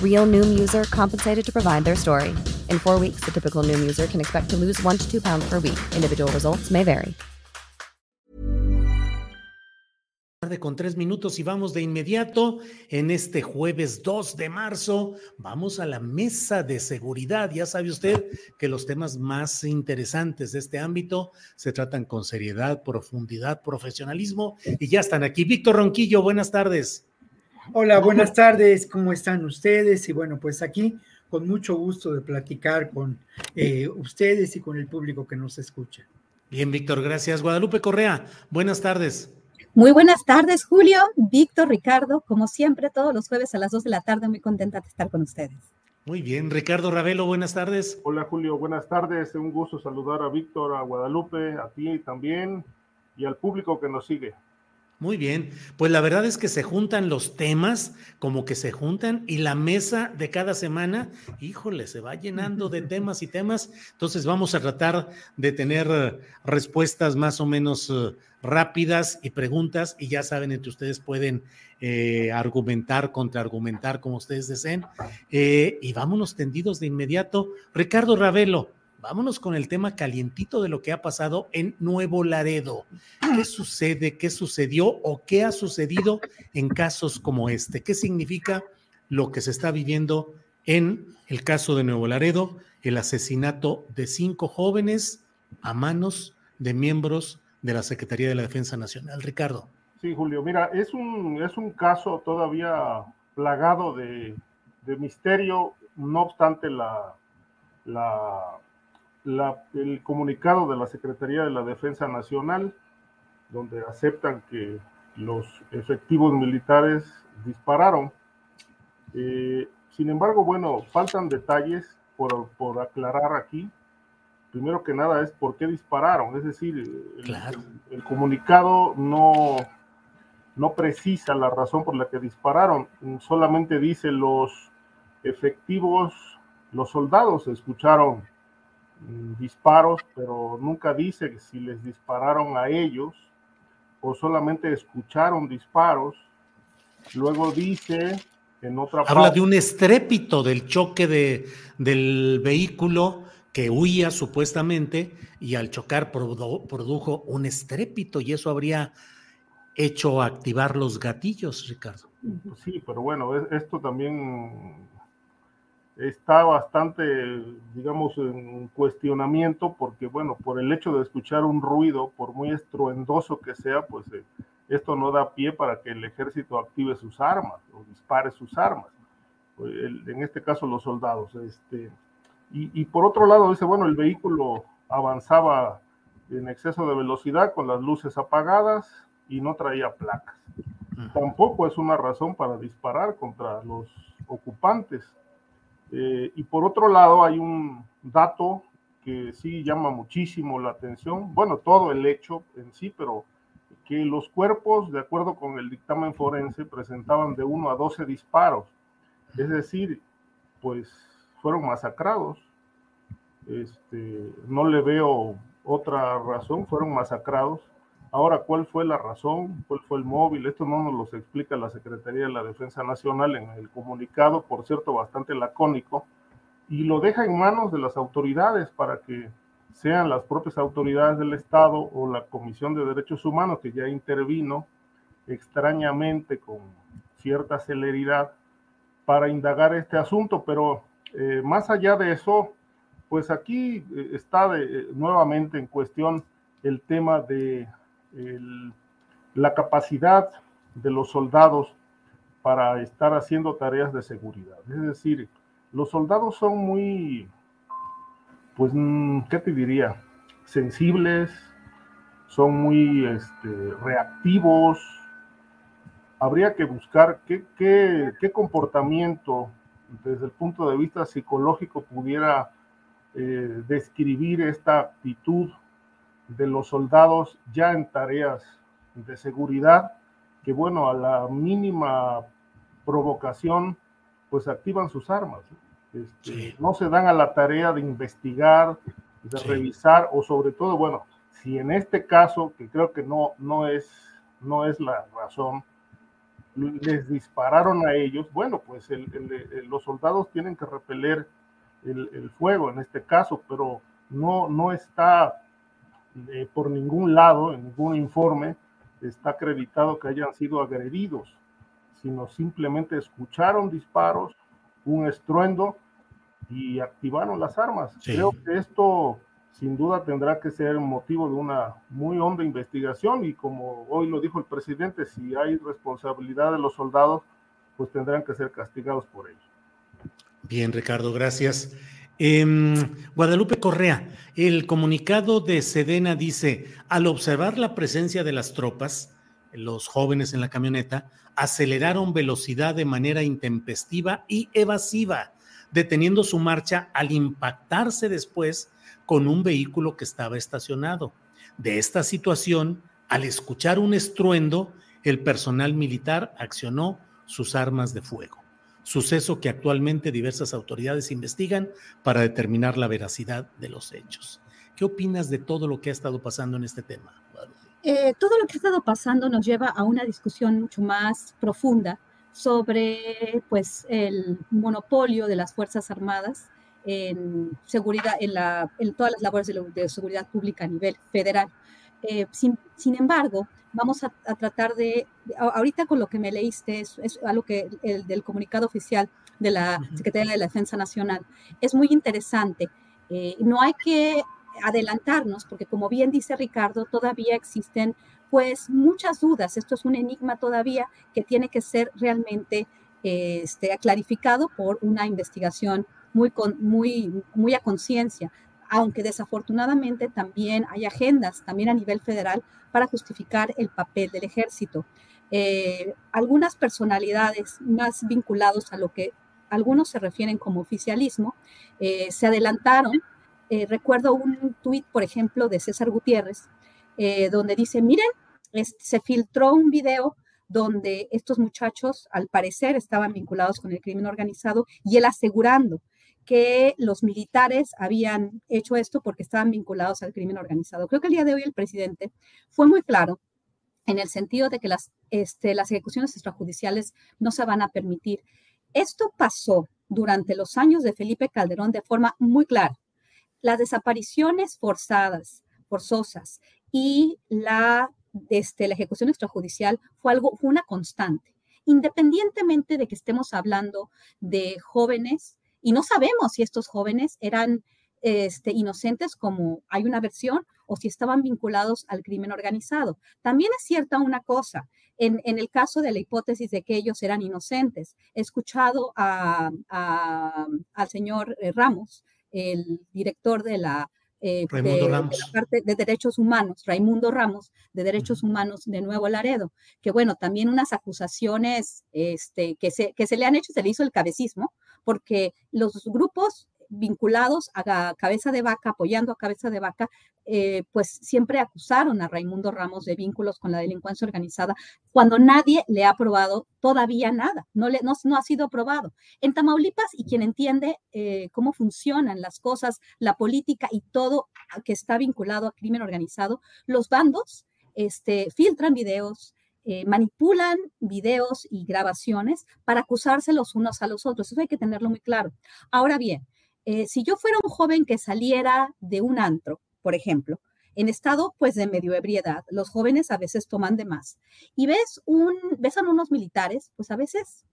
Real Noom user compensated to provide their story. In four weeks, the typical Noom user can expect to lose one to two pounds per week. Individual results may vary. con tres minutos y vamos de inmediato en este jueves 2 de marzo. Vamos a la mesa de seguridad. Ya sabe usted que los temas más interesantes de este ámbito se tratan con seriedad, profundidad, profesionalismo y ya están aquí. Víctor Ronquillo, buenas tardes. Hola, buenas tardes. ¿Cómo están ustedes? Y bueno, pues aquí con mucho gusto de platicar con eh, ustedes y con el público que nos escucha. Bien, Víctor, gracias. Guadalupe Correa, buenas tardes. Muy buenas tardes, Julio, Víctor, Ricardo. Como siempre, todos los jueves a las 2 de la tarde, muy contenta de estar con ustedes. Muy bien, Ricardo Ravelo, buenas tardes. Hola, Julio, buenas tardes. Un gusto saludar a Víctor, a Guadalupe, a ti también y al público que nos sigue. Muy bien, pues la verdad es que se juntan los temas, como que se juntan, y la mesa de cada semana, híjole, se va llenando de temas y temas. Entonces vamos a tratar de tener eh, respuestas más o menos eh, rápidas y preguntas, y ya saben, entre ustedes pueden eh, argumentar, contraargumentar, como ustedes deseen. y vámonos tendidos de inmediato. Ricardo Ravelo, vámonos con el tema calientito de lo que ha pasado en Nuevo Laredo. ¿Qué sucede? ¿Qué sucedió o qué ha sucedido en casos como este? ¿Qué significa lo que se está viviendo en el caso de Nuevo Laredo, el asesinato de cinco jóvenes a manos de miembros de la Secretaría de la Defensa Nacional? Ricardo. Sí, Julio, mira, es un, es un caso todavía plagado de, misterio, no obstante la el comunicado de la Secretaría de la Defensa Nacional, donde aceptan que los efectivos militares dispararon. Eh, sin embargo, bueno, faltan detalles por, por, aclarar aquí. Primero que nada es por qué dispararon, es decir, el, comunicado no, no precisa la razón por la que dispararon, solamente dice los efectivos, los soldados escucharon disparos, pero nunca dice si les dispararon a ellos o solamente escucharon disparos. Luego dice en otra Habla de un estrépito del choque de, del vehículo que huía supuestamente y al chocar produjo un estrépito y eso habría hecho activar los gatillos, Ricardo. Sí, pero bueno, esto también está bastante, digamos, en cuestionamiento porque, bueno, por el hecho de escuchar un ruido, por muy estruendoso que sea, pues eh, esto no da pie para que el ejército active sus armas o dispare sus armas. en este caso, los soldados. Este, y, por otro lado, dice, bueno, el vehículo avanzaba en exceso de velocidad con las luces apagadas y no traía placas. Tampoco es una razón para disparar contra los ocupantes eh, y por otro lado, hay un dato que sí llama muchísimo la atención, bueno, todo el hecho en sí, pero que los cuerpos, de acuerdo con el dictamen forense, presentaban de 1 a 12 disparos, es decir, pues fueron masacrados. Este, no le veo otra razón, fueron masacrados Ahora, ¿cuál fue la razón? ¿Cuál fue el móvil? Esto no nos lo explica la Secretaría de la Defensa Nacional en el comunicado, por cierto, bastante lacónico, y lo deja en manos de las autoridades para que sean las propias autoridades del Estado o la Comisión de Derechos Humanos que ya intervino extrañamente con cierta celeridad para indagar este asunto, pero eh, más allá de eso, pues aquí eh, está nuevamente en cuestión el tema de la capacidad de los soldados para estar haciendo tareas de seguridad. Es decir, los soldados son muy, pues, mm, ¿qué te diría? Sensibles, son muy este, reactivos. Habría que buscar qué, qué, comportamiento desde el punto de vista psicológico pudiera eh, describir esta actitud de los soldados ya en tareas de seguridad, que bueno, a la mínima provocación, pues activan sus armas. Este, no se dan a la tarea de investigar, de revisar, o sobre todo, bueno, si en este caso, que creo que no, no, es, no es la razón, les dispararon a ellos, bueno, pues los soldados tienen que repeler el, fuego en este caso, pero no, no está eh, por ningún lado, en ningún informe, está acreditado que hayan sido agredidos, sino simplemente escucharon disparos, un estruendo y activaron las armas. Creo que esto sin duda tendrá que ser motivo de una muy honda investigación y como hoy lo dijo el presidente, si hay responsabilidad de los soldados, pues tendrán que ser castigados por ello. Bien, Ricardo, gracias. Em, Guadalupe Correa, el comunicado de Sedena dice, al observar la presencia de las tropas, los jóvenes en la camioneta aceleraron velocidad de manera intempestiva y evasiva, deteniendo su marcha al impactarse después con un vehículo que estaba estacionado. De esta situación, al escuchar un estruendo, el personal militar accionó sus armas de fuego suceso que actualmente diversas autoridades investigan para determinar la veracidad de los hechos. ¿Qué opinas de todo lo que ha estado pasando en este tema? Eh, todo lo que ha estado pasando nos lleva a una discusión mucho más profunda sobre pues, el monopolio de las Fuerzas Armadas en seguridad, en, la, en todas las labores de, seguridad pública a nivel federal. Eh, sin, sin, embargo, vamos a, tratar de, ahorita con lo que me leíste, es, es algo que el del comunicado oficial de la Secretaría de la Defensa Nacional, es muy interesante. Eh, no hay que adelantarnos, porque como bien dice Ricardo, todavía existen pues muchas dudas. Esto es un enigma todavía que tiene que ser realmente este, clarificado por una investigación muy, muy, muy a conciencia aunque desafortunadamente también hay agendas, también a nivel federal, para justificar el papel del ejército. Eh, algunas personalidades más vinculados a lo que algunos se refieren como oficialismo, eh, se adelantaron. Eh, recuerdo un tuit, por ejemplo, de César Gutiérrez, donde dice, miren, se filtró un video donde estos muchachos, al parecer, estaban vinculados con el crimen organizado y él asegurando que los militares habían hecho esto porque estaban vinculados al crimen organizado. Creo que el día de hoy el presidente fue muy claro en el sentido de que las, este, ejecuciones extrajudiciales no se van a permitir. Esto pasó durante los años de Felipe Calderón de forma muy clara. Las desapariciones forzadas, forzosas y la, este, la ejecución extrajudicial fue algo, fue una constante, independientemente de que estemos hablando de jóvenes y no sabemos si estos jóvenes eran este, inocentes como hay una versión o si estaban vinculados al crimen organizado. También es cierta una cosa, en, el caso de la hipótesis de que ellos eran inocentes, he escuchado al señor eh, Ramos, el director de la eh, de, parte de derechos humanos, Raimundo Ramos, de derechos humanos de Nuevo Laredo, que bueno, también unas acusaciones este, que, se, que se le han hecho, se le hizo el cabecismo, porque los grupos vinculados a Cabeza de Vaca, apoyando a Cabeza de Vaca, eh, pues siempre acusaron a Raimundo Ramos de vínculos con la delincuencia organizada, cuando nadie le ha probado todavía nada, no, le, no, ha sido probado. En Tamaulipas, y quien entiende eh, cómo funcionan las cosas, la política y todo que está vinculado a crimen organizado, los bandos este, filtran videos, eh, manipulan videos y grabaciones para acusarse los unos a los otros. Eso hay que tenerlo muy claro. Ahora bien, eh, si yo fuera un joven que saliera de un antro, por ejemplo, en estado pues de medio ebriedad, los jóvenes a veces toman de más, y ves, un, ves a unos militares, pues a veces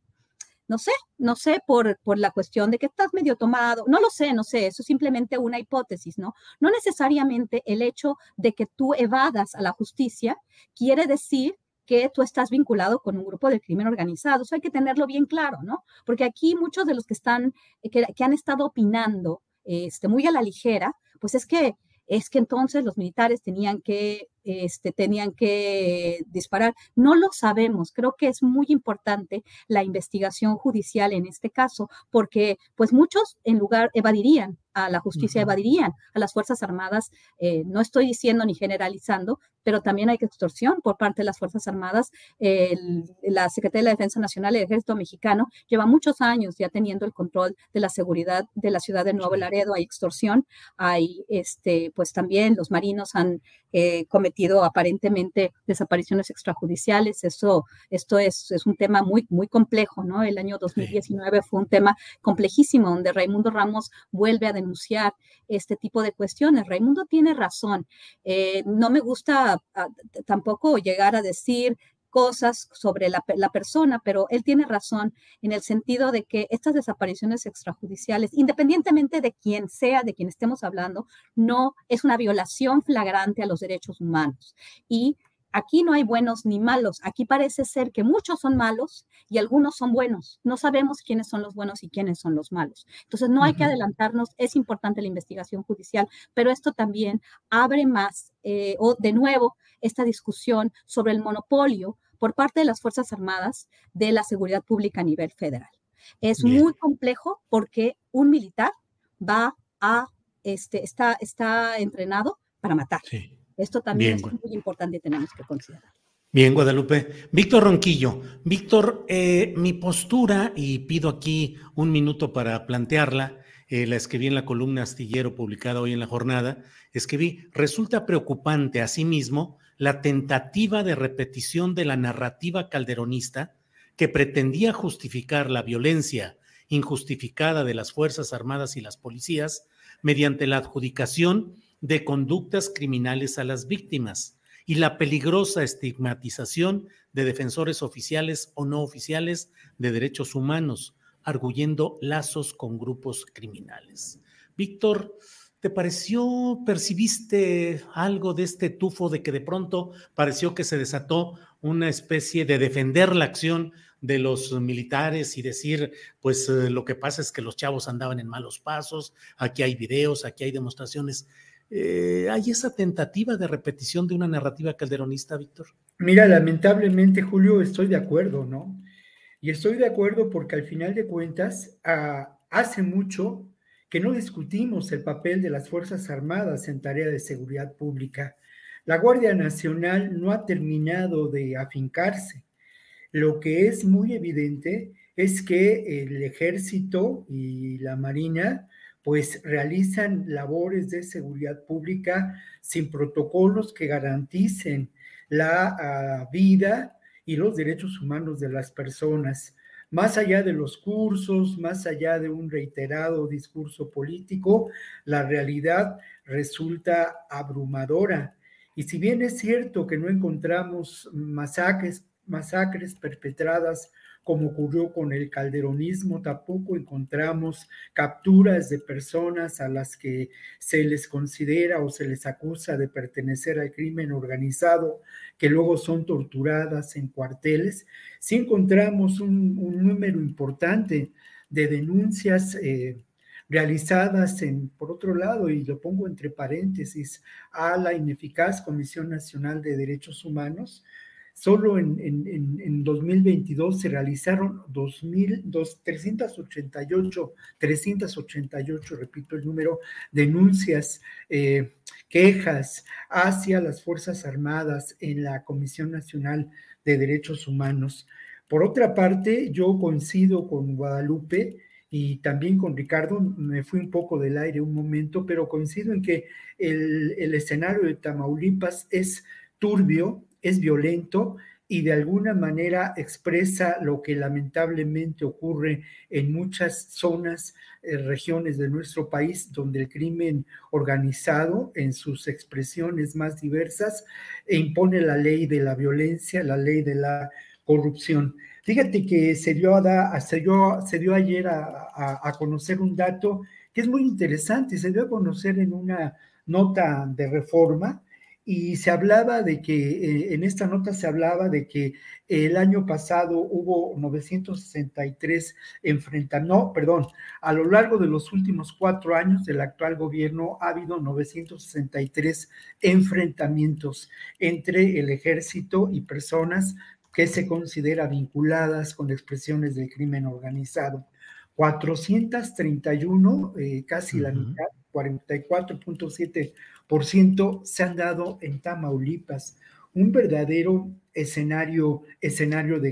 no sé, no sé por, por la cuestión de que estás medio tomado, no lo sé, no sé, eso es simplemente una hipótesis, ¿no? No necesariamente el hecho de que tú evadas a la justicia quiere decir que tú estás vinculado con un grupo de crimen organizado. Eso hay que tenerlo bien claro, ¿no? Porque aquí muchos de los que están, que, que han estado opinando este, muy a la ligera, pues es que es que entonces los militares tenían que, este, tenían que disparar. No lo sabemos. Creo que es muy importante la investigación judicial en este caso, porque pues muchos en lugar evadirían a la justicia, evadirían a las Fuerzas Armadas. Eh, no estoy diciendo ni generalizando, pero también hay extorsión por parte de las Fuerzas Armadas. la Secretaría de la Defensa Nacional, el Ejército Mexicano, lleva muchos años ya teniendo el control de la seguridad de la ciudad de Nuevo Laredo. Hay extorsión, hay, este, pues también los marinos han eh, cometido aparentemente desapariciones extrajudiciales. Eso, esto es, es, un tema muy, muy complejo, ¿no? El año 2019 fue un tema complejísimo donde Raimundo Ramos vuelve a denunciar este tipo de cuestiones. Raimundo tiene razón. Eh, no me gusta tampoco llegar a decir cosas sobre la, persona, pero él tiene razón en el sentido de que estas desapariciones extrajudiciales, independientemente de quién sea, de quien estemos hablando, no es una violación flagrante a los derechos humanos. Y aquí no hay buenos ni malos. Aquí parece ser que muchos son malos y algunos son buenos. No sabemos quiénes son los buenos y quiénes son los malos. Entonces, no hay que adelantarnos. Es importante la investigación judicial, pero esto también abre más, eh, o de nuevo, esta discusión sobre el monopolio por parte de las Fuerzas Armadas de la seguridad pública a nivel federal. Es muy complejo porque un militar va a, este, está, está entrenado para matar. Esto también es muy importante y tenemos que considerar. Bien, Guadalupe. Víctor Ronquillo. Víctor, eh, mi postura, y pido aquí un minuto para plantearla, eh, la escribí en la columna astillero publicada hoy en la jornada, escribí, resulta preocupante asimismo la tentativa de repetición de la narrativa calderonista que pretendía justificar la violencia injustificada de las Fuerzas Armadas y las policías mediante la adjudicación de conductas criminales a las víctimas y la peligrosa estigmatización de defensores oficiales o no oficiales de derechos humanos, arguyendo lazos con grupos criminales. Víctor, ¿Te pareció, percibiste algo de este tufo de que de pronto pareció que se desató una especie de defender la acción de los militares y decir, pues eh, lo que pasa es que los chavos andaban en malos pasos, aquí hay videos, aquí hay demostraciones. Eh, ¿Hay esa tentativa de repetición de una narrativa calderonista, Víctor? Mira, lamentablemente, Julio, estoy de acuerdo, ¿no? Y estoy de acuerdo porque al final de cuentas, ah, hace mucho que no discutimos el papel de las Fuerzas Armadas en tarea de seguridad pública. La Guardia Nacional no ha terminado de afincarse. Lo que es muy evidente es que el ejército y la marina pues realizan labores de seguridad pública sin protocolos que garanticen la ah, vida y los derechos humanos de las personas más allá de los cursos, más allá de un reiterado discurso político, la realidad resulta abrumadora. Y si bien es cierto que no encontramos masacres, masacres perpetradas como ocurrió con el calderonismo, tampoco encontramos capturas de personas a las que se les considera o se les acusa de pertenecer al crimen organizado, que luego son torturadas en cuarteles. Sí encontramos un, número importante de denuncias. Eh, realizadas en, por otro lado, y lo pongo entre paréntesis, a la ineficaz Comisión Nacional de Derechos Humanos, Solo en, en, 2022 se realizaron 388, 388, repito el número, denuncias, eh, quejas hacia las Fuerzas Armadas en la Comisión Nacional de Derechos Humanos. Por otra parte, yo coincido con Guadalupe y también con Ricardo, me fui un poco del aire un momento, pero coincido en que el, el escenario de Tamaulipas es turbio, es violento y de alguna manera expresa lo que lamentablemente ocurre en muchas zonas, eh, regiones de nuestro país, donde el crimen organizado en sus expresiones más diversas impone la ley de la violencia, la ley de la corrupción. Fíjate que se dio, a, se dio, se dio ayer a, conocer un dato que es muy interesante, se dio a conocer en una nota de reforma y se hablaba de que, eh, en esta nota se hablaba de que el año pasado hubo 963 enfrentamientos, no, perdón, a lo largo de los últimos cuatro años del actual gobierno ha habido 963 enfrentamientos entre el ejército y personas que se considera vinculadas con expresiones del crimen organizado. 431, eh, casi la mitad, 44.7% se han dado en Tamaulipas, un verdadero escenario, escenario de,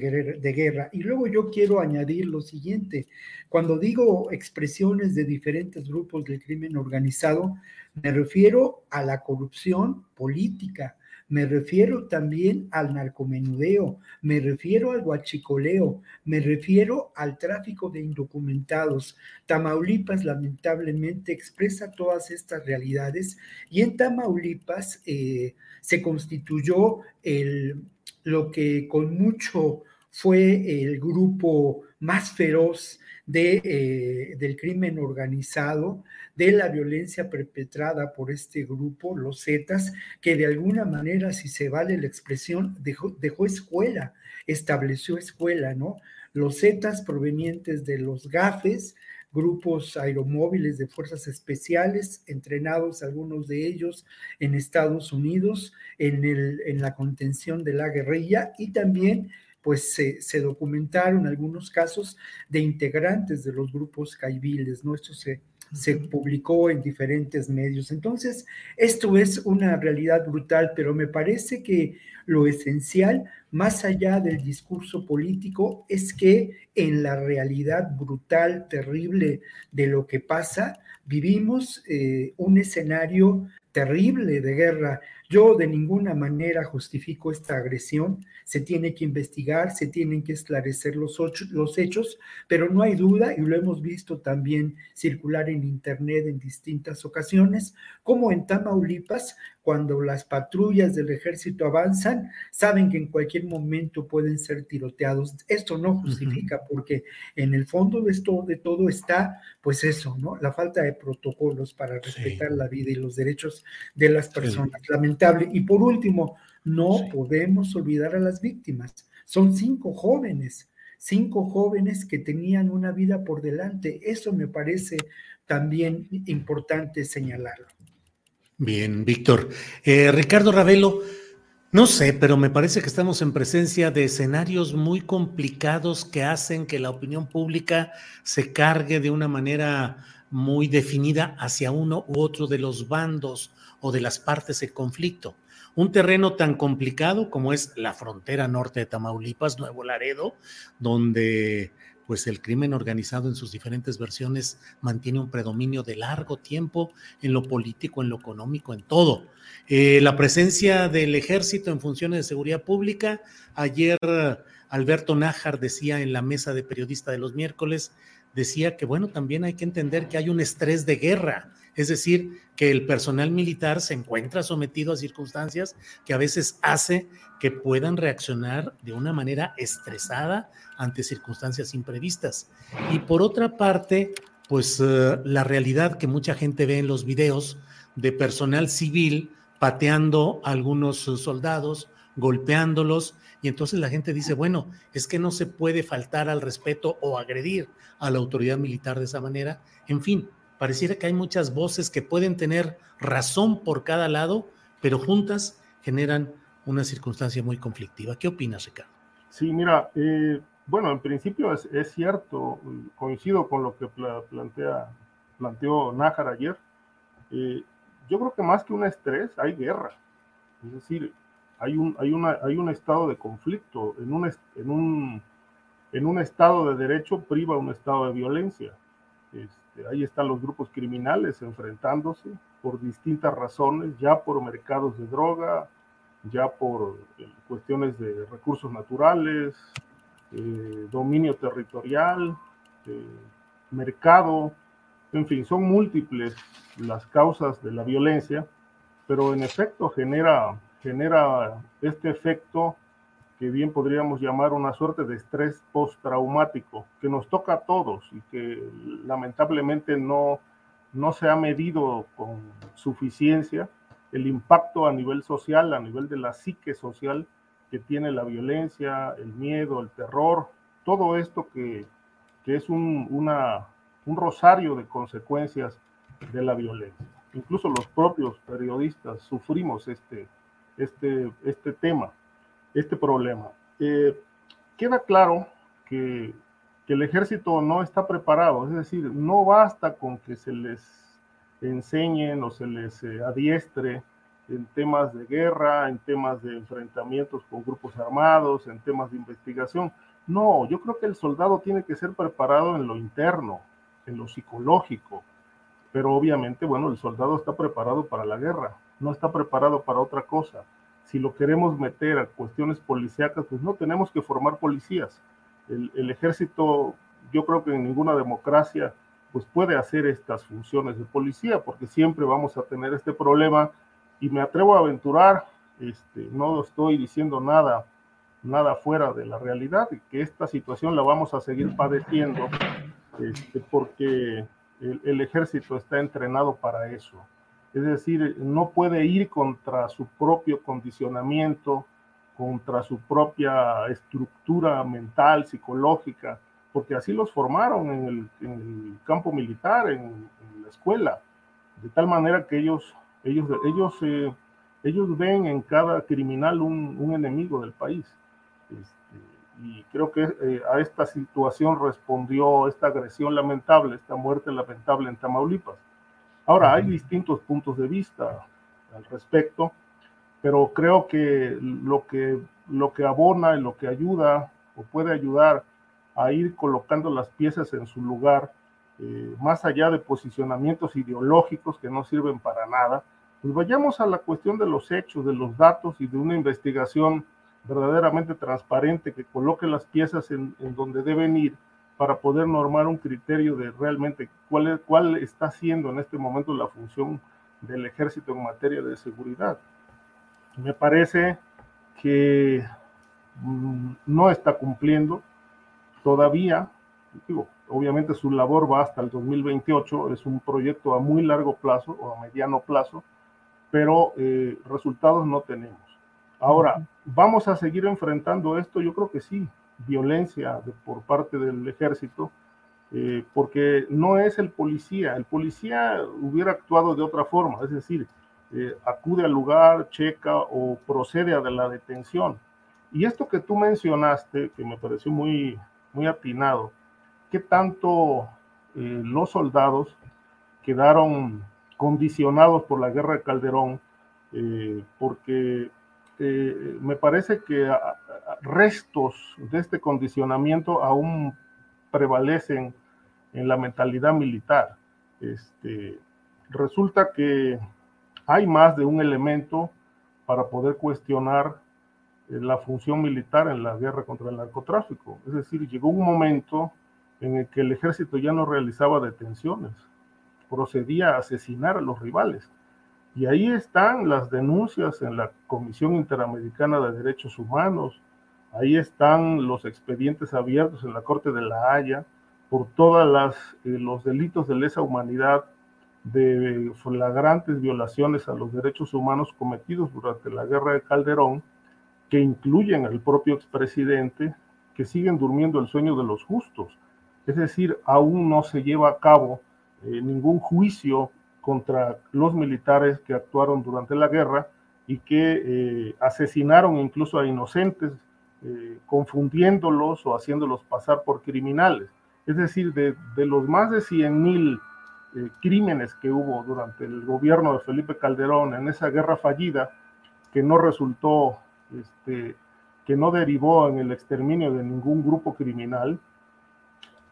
guerra. Y luego yo quiero añadir lo siguiente, cuando digo expresiones de diferentes grupos del crimen organizado, me refiero a la corrupción política, me refiero también al narcomenudeo, me refiero al guachicoleo, me refiero al tráfico de indocumentados. Tamaulipas lamentablemente expresa todas estas realidades y en Tamaulipas eh, se constituyó el, lo que con mucho fue el grupo más feroz de, eh, del crimen organizado, de la violencia perpetrada por este grupo, los Zetas, que de alguna manera, si se vale la expresión, dejó, escuela, estableció escuela, ¿no? Los Zetas provenientes de los GAFES, grupos aeromóviles de fuerzas especiales, entrenados algunos de ellos en Estados Unidos en la contención de la guerrilla y también pues se, documentaron algunos casos de integrantes de los grupos caibiles, ¿no? Esto se, se publicó en diferentes medios. Entonces, esto es una realidad brutal, pero me parece que lo esencial, más allá del discurso político, es que en la realidad brutal, terrible de lo que pasa, vivimos eh, un escenario terrible de guerra. Yo de ninguna manera justifico esta agresión, se tiene que investigar, se tienen que esclarecer los, los hechos, pero no hay duda, y lo hemos visto también circular en Internet en distintas ocasiones, como en Tamaulipas, cuando las patrullas del ejército avanzan, saben que en cualquier momento pueden ser tiroteados. Esto no justifica, porque en el fondo de, esto, de todo está, pues eso, ¿no? La falta de protocolos para respetar la vida y los derechos de las personas. Lamentable. Y por último, no podemos olvidar a las víctimas. Son cinco jóvenes, cinco jóvenes que tenían una vida por delante. Eso me parece también importante señalarlo. Bien, Víctor. Eh, Ricardo Ravelo, no sé, pero me parece que estamos en presencia de escenarios muy complicados que hacen que la opinión pública se cargue de una manera muy definida hacia uno u otro de los bandos o de las partes en conflicto un terreno tan complicado como es la frontera norte de Tamaulipas, Nuevo Laredo, donde pues el crimen organizado en sus diferentes versiones mantiene un predominio de largo tiempo en lo político, en lo económico, en todo. Eh, la presencia del ejército en funciones de seguridad pública, ayer Alberto Nájar decía en la mesa de periodista de los miércoles, decía que bueno, también hay que entender que hay un estrés de guerra es decir, que el personal militar se encuentra sometido a circunstancias que a veces hace que puedan reaccionar de una manera estresada ante circunstancias imprevistas. Y por otra parte, pues eh, la realidad que mucha gente ve en los videos de personal civil pateando a algunos soldados, golpeándolos, y entonces la gente dice, bueno, es que no se puede faltar al respeto o agredir a la autoridad militar de esa manera. En fin, pareciera que hay muchas voces que pueden tener razón por cada lado, pero juntas generan una circunstancia muy conflictiva. ¿Qué opinas, Ricardo? Sí, mira, eh, bueno, en principio es, cierto, coincido con lo que plantea, planteó Nájar ayer. Eh, yo creo que más que un estrés, hay guerra. Es decir, hay un, hay una, hay un estado de conflicto. En un, en, un, en un estado de derecho priva un estado de violencia. Este, ahí están los grupos criminales enfrentándose por distintas razones, ya por mercados de droga, ya por eh, cuestiones de recursos naturales, eh, dominio territorial, eh, mercado, en fin, son múltiples las causas de la violencia, pero en efecto genera, genera este efecto que bien podríamos llamar una suerte de estrés postraumático, que nos toca a todos y que lamentablemente no, no se ha medido con suficiencia el impacto a nivel social, a nivel de la psique social que tiene la violencia, el miedo, el terror, todo esto que, que es un, un rosario de consecuencias de la violencia. Incluso los propios periodistas sufrimos este, este, este tema este problema. Eh, queda claro que, que, el ejército no está preparado, es decir, no basta con que se les enseñen o se les eh, adiestre en temas de guerra, en temas de enfrentamientos con grupos armados, en temas de investigación. No, yo creo que el soldado tiene que ser preparado en lo interno, en lo psicológico, pero obviamente, bueno, el soldado está preparado para la guerra, no está preparado para otra cosa si lo queremos meter a cuestiones policíacas, pues no tenemos que formar policías. El, ejército, yo creo que en ninguna democracia, pues puede hacer estas funciones de policía, porque siempre vamos a tener este problema. Y me atrevo a aventurar, este, no estoy diciendo nada, nada fuera de la realidad, que esta situación la vamos a seguir padeciendo, este, porque el ejército está entrenado para eso es decir, no puede ir contra su propio condicionamiento, contra su propia estructura mental, psicológica, porque así los formaron en el, campo militar, en, la escuela, de tal manera que ellos, ellos, ellos, eh, ellos ven en cada criminal un, enemigo del país. Este, y creo que eh, a esta situación respondió esta agresión lamentable, esta muerte lamentable en Tamaulipas. Ahora, hay distintos puntos de vista al respecto, pero creo que lo que, lo que abona y lo que ayuda o puede ayudar a ir colocando las piezas en su lugar, eh, más allá de posicionamientos ideológicos que no sirven para nada, pues vayamos a la cuestión de los hechos, de los datos y de una investigación verdaderamente transparente que coloque las piezas en, en donde deben ir para poder normar un criterio de realmente cuál, cuál está siendo en este momento la función del ejército en materia de seguridad. Me parece que mm, no está cumpliendo todavía, digo, obviamente su labor va hasta el 2028, es un proyecto a muy largo plazo o a mediano plazo, pero eh, resultados no tenemos. Ahora, ¿vamos a seguir enfrentando esto? Yo creo que sí, violencia por parte del ejército, eh, porque no es el policía, el policía hubiera actuado de otra forma, es decir, eh, acude al lugar, checa o procede a la detención. Y esto que tú mencionaste, que me pareció muy, muy atinado, ¿qué tanto eh, los soldados quedaron condicionados por la guerra de Calderón? porque me parece que restos de este condicionamiento aún prevalecen en la mentalidad militar. Este, resulta que hay más de un elemento para poder cuestionar eh, la función militar en la guerra contra el narcotráfico. Es decir, llegó un momento en el que el ejército ya no realizaba detenciones, procedía a asesinar a los rivales. Y ahí están las denuncias en la Comisión Interamericana de Derechos Humanos, Ahí están los expedientes abiertos en la Corte de la Haya por todos eh, los delitos de lesa humanidad, de flagrantes violaciones a los derechos humanos cometidos durante la guerra de Calderón, que incluyen al propio expresidente, que siguen durmiendo el sueño de los justos. Es decir, aún no se lleva a cabo eh, ningún juicio contra los militares que actuaron durante la guerra y que eh, asesinaron incluso a inocentes eh, confundiéndolos o haciéndolos pasar por criminales. Es decir, de, los más de 100 mil eh, crímenes que hubo durante el gobierno de Felipe Calderón en esa guerra fallida, que no resultó, este, que no derivó en el exterminio de ningún grupo criminal,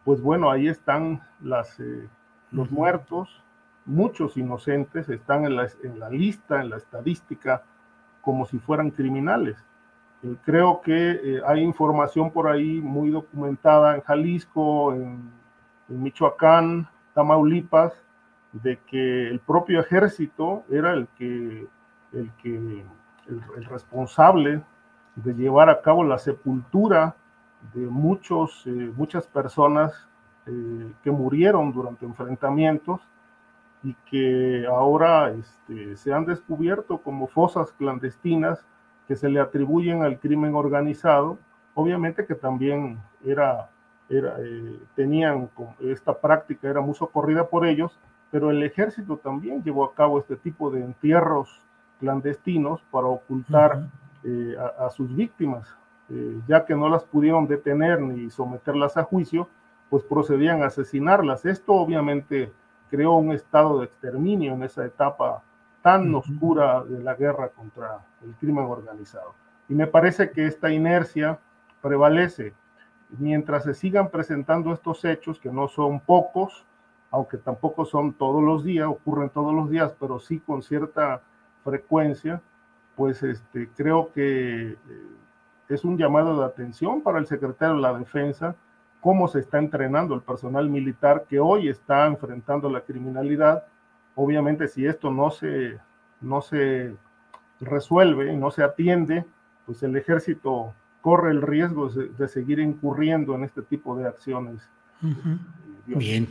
pues bueno, ahí están las, eh, los muertos, muchos inocentes están en la, en la lista, en la estadística, como si fueran criminales. Eh, creo que eh, hay información por ahí muy documentada en Jalisco, en, Michoacán, Tamaulipas, de que el propio ejército era el que, el, que, el, responsable de llevar a cabo la sepultura de muchos, eh, muchas personas que murieron durante enfrentamientos y que ahora este, se han descubierto como fosas clandestinas que se le atribuyen al crimen organizado, obviamente que también era, era eh, tenían esta práctica, era muy socorrida por ellos, pero el ejército también llevó a cabo este tipo de entierros clandestinos para ocultar eh, a, sus víctimas, eh, ya que no las pudieron detener ni someterlas a juicio, pues procedían a asesinarlas. Esto obviamente creó un estado de exterminio en esa etapa tan oscura de la guerra contra el crimen organizado. Y me parece que esta inercia prevalece mientras se sigan presentando estos hechos, que no son pocos, aunque tampoco son todos los días, ocurren todos los días, pero sí con cierta frecuencia, pues este, creo que eh, es un llamado de atención para el secretario de la Defensa, cómo se está entrenando el personal militar que hoy está enfrentando la criminalidad. Obviamente, si esto no se, no se resuelve y no se atiende, pues el ejército corre el riesgo de, seguir incurriendo en este tipo de acciones. Bien.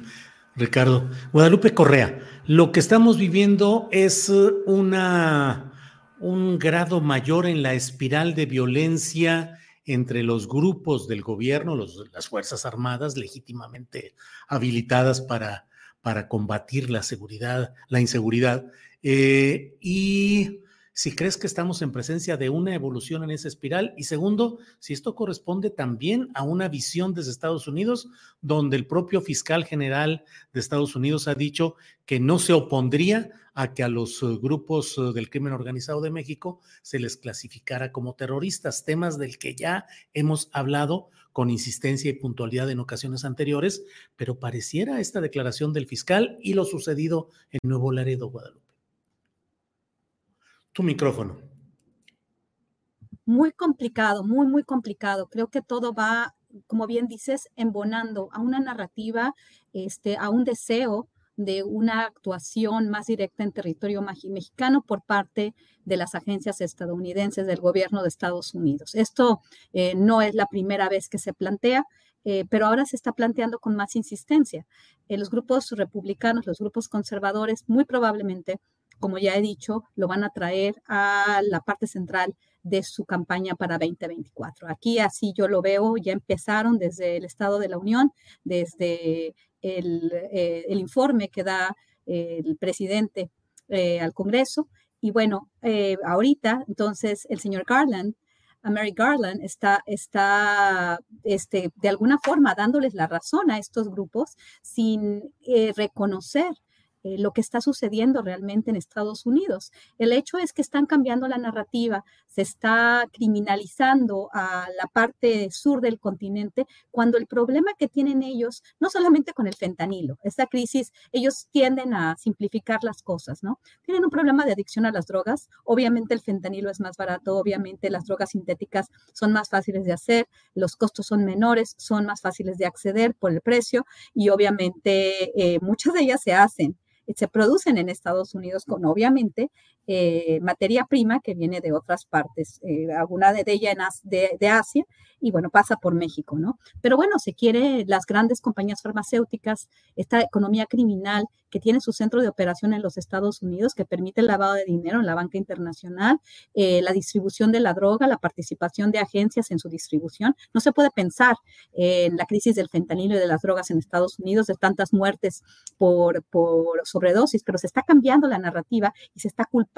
Ricardo. Guadalupe Correa, lo que estamos viviendo es una, un grado mayor en la espiral de violencia entre los grupos del gobierno, las Fuerzas Armadas legítimamente habilitadas para, para combatir la seguridad, la inseguridad, eh, y si crees que estamos en presencia de una evolución en esa espiral y segundo, si esto corresponde también a una visión desde Estados Unidos, donde el propio fiscal general de Estados Unidos ha dicho que no se opondría a que a los eh, grupos eh, del crimen organizado de México se les clasificara como terroristas, temas del que ya hemos hablado con insistencia y puntualidad en ocasiones anteriores, pero pareciera esta declaración del fiscal y lo sucedido en Nuevo Laredo, Guadalupe. Tu micrófono. Muy complicado, muy, muy complicado. Creo que todo va, como bien dices, embonando a una narrativa, este, a un deseo de una actuación más directa en territorio mexicano por parte de las agencias estadounidenses del gobierno de Estados Unidos. Esto eh, no es la primera vez que se plantea. Eh, pero ahora se está planteando con más insistencia. Eh, los grupos republicanos, los grupos conservadores, muy probablemente como ya he dicho, lo van a traer a la parte central de su campaña para 2024. Aquí así yo lo veo, ya empezaron desde el Estado de la Unión, desde el, eh, informe que da el presidente eh, al Congreso. Y bueno, eh, ahorita entonces el señor Garland, Mary Garland, está, está este, de alguna forma dándoles la razón a estos grupos sin reconocer eh, lo que está sucediendo realmente en Estados Unidos. El hecho es que están cambiando la narrativa, se está criminalizando a la parte sur del continente, cuando el problema que tienen ellos, no solamente con el fentanilo, esta crisis, ellos tienden a simplificar las cosas, ¿no? Tienen un problema de adicción a las drogas, obviamente el fentanilo es más barato, obviamente las drogas sintéticas son más fáciles de hacer, los costos son menores, son más fáciles de acceder por el precio y obviamente eh, muchas de ellas se hacen se producen en Estados Unidos con obviamente eh, materia prima que viene de otras partes, eh, alguna de ellas de, de, Asia, y bueno, pasa por México, ¿no? Pero bueno, se quiere las grandes compañías farmacéuticas, esta economía criminal que tiene su centro de operación en los Estados Unidos, que permite el lavado de dinero en la banca internacional, eh, la distribución de la droga, la participación de agencias en su distribución. No se puede pensar en la crisis del fentanilo y de las drogas en Estados Unidos, de tantas muertes por, por sobredosis, pero se está cambiando la narrativa y se está culpando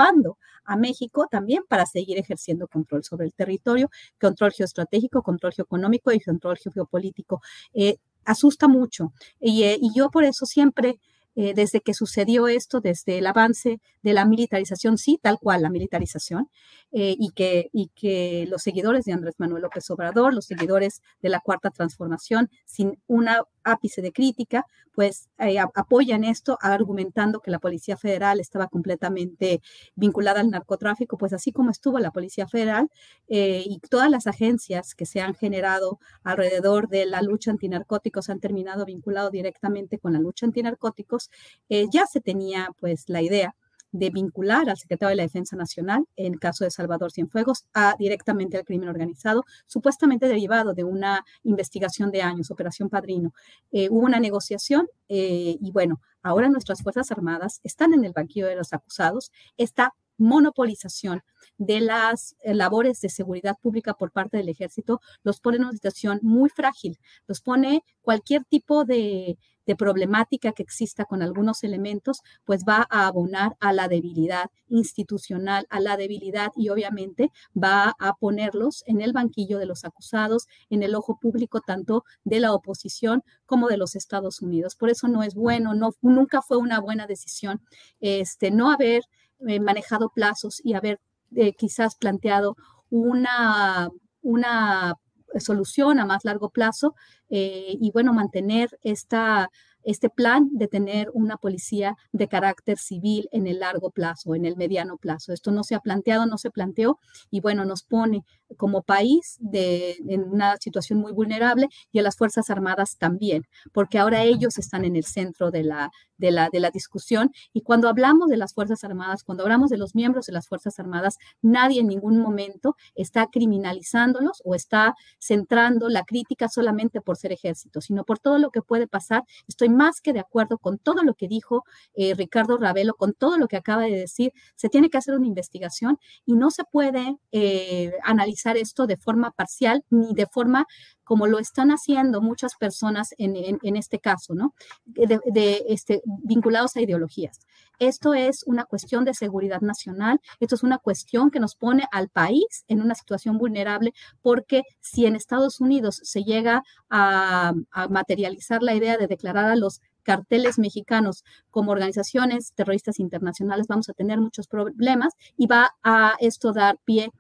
a México también para seguir ejerciendo control sobre el territorio, control geoestratégico, control geoeconómico y control geopolítico. Eh, asusta mucho y, eh, y yo por eso siempre eh, desde que sucedió esto, desde el avance de la militarización, sí, tal cual la militarización, eh, y, que, y que los seguidores de Andrés Manuel López Obrador, los seguidores de la Cuarta Transformación, sin un ápice de crítica, pues eh, apoyan esto argumentando que la Policía Federal estaba completamente vinculada al narcotráfico, pues así como estuvo la Policía Federal y todas las agencias que se han generado alrededor de la lucha antinarcóticos han terminado vinculado directamente con la lucha antinarcóticos, eh, ya se tenía pues la idea de vincular al secretario de la Defensa Nacional, en caso de Salvador Cienfuegos, a, directamente al crimen organizado, supuestamente derivado de una investigación de años, Operación Padrino. Eh, hubo una negociación eh, y bueno, ahora nuestras Fuerzas Armadas están en el banquillo de los acusados, esta monopolización de las eh, labores de seguridad pública por parte del ejército los pone en una situación muy frágil, los pone cualquier tipo de, de problemática que exista con algunos elementos, pues va a abonar a la debilidad institucional, a la debilidad y obviamente va a ponerlos en el banquillo de los acusados, en el ojo público tanto de la oposición como de los Estados Unidos. Por eso no es bueno, no, nunca fue una buena decisión este, no haber eh, manejado plazos y haber eh, quizás planteado una, una solución a más largo plazo eh, y bueno, mantener esta este plan de tener una policía de carácter civil en el largo plazo, en el mediano plazo. Esto no se ha planteado, no se planteó y bueno, nos pone como país de, en una situación muy vulnerable y a las Fuerzas Armadas también, porque ahora ellos están en el centro de la, de la, de la discusión y cuando hablamos de las Fuerzas Armadas, cuando hablamos de los miembros de las Fuerzas Armadas, nadie en ningún momento está criminalizándolos o está centrando la crítica solamente por ser ejército, sino por todo lo que puede pasar. Estoy más que de acuerdo con todo lo que dijo eh, Ricardo Ravelo, con todo lo que acaba de decir. Se tiene que hacer una investigación y no se puede eh, analizar esto de forma parcial ni de forma como lo están haciendo muchas personas en, este caso, ¿no? De, este, vinculados a ideologías. Esto es una cuestión de seguridad nacional, esto es una cuestión que nos pone al país en una situación vulnerable, porque si en Estados Unidos se llega a, materializar la idea de declarar a los carteles mexicanos como organizaciones terroristas internacionales, vamos a tener muchos problemas y va a esto dar pie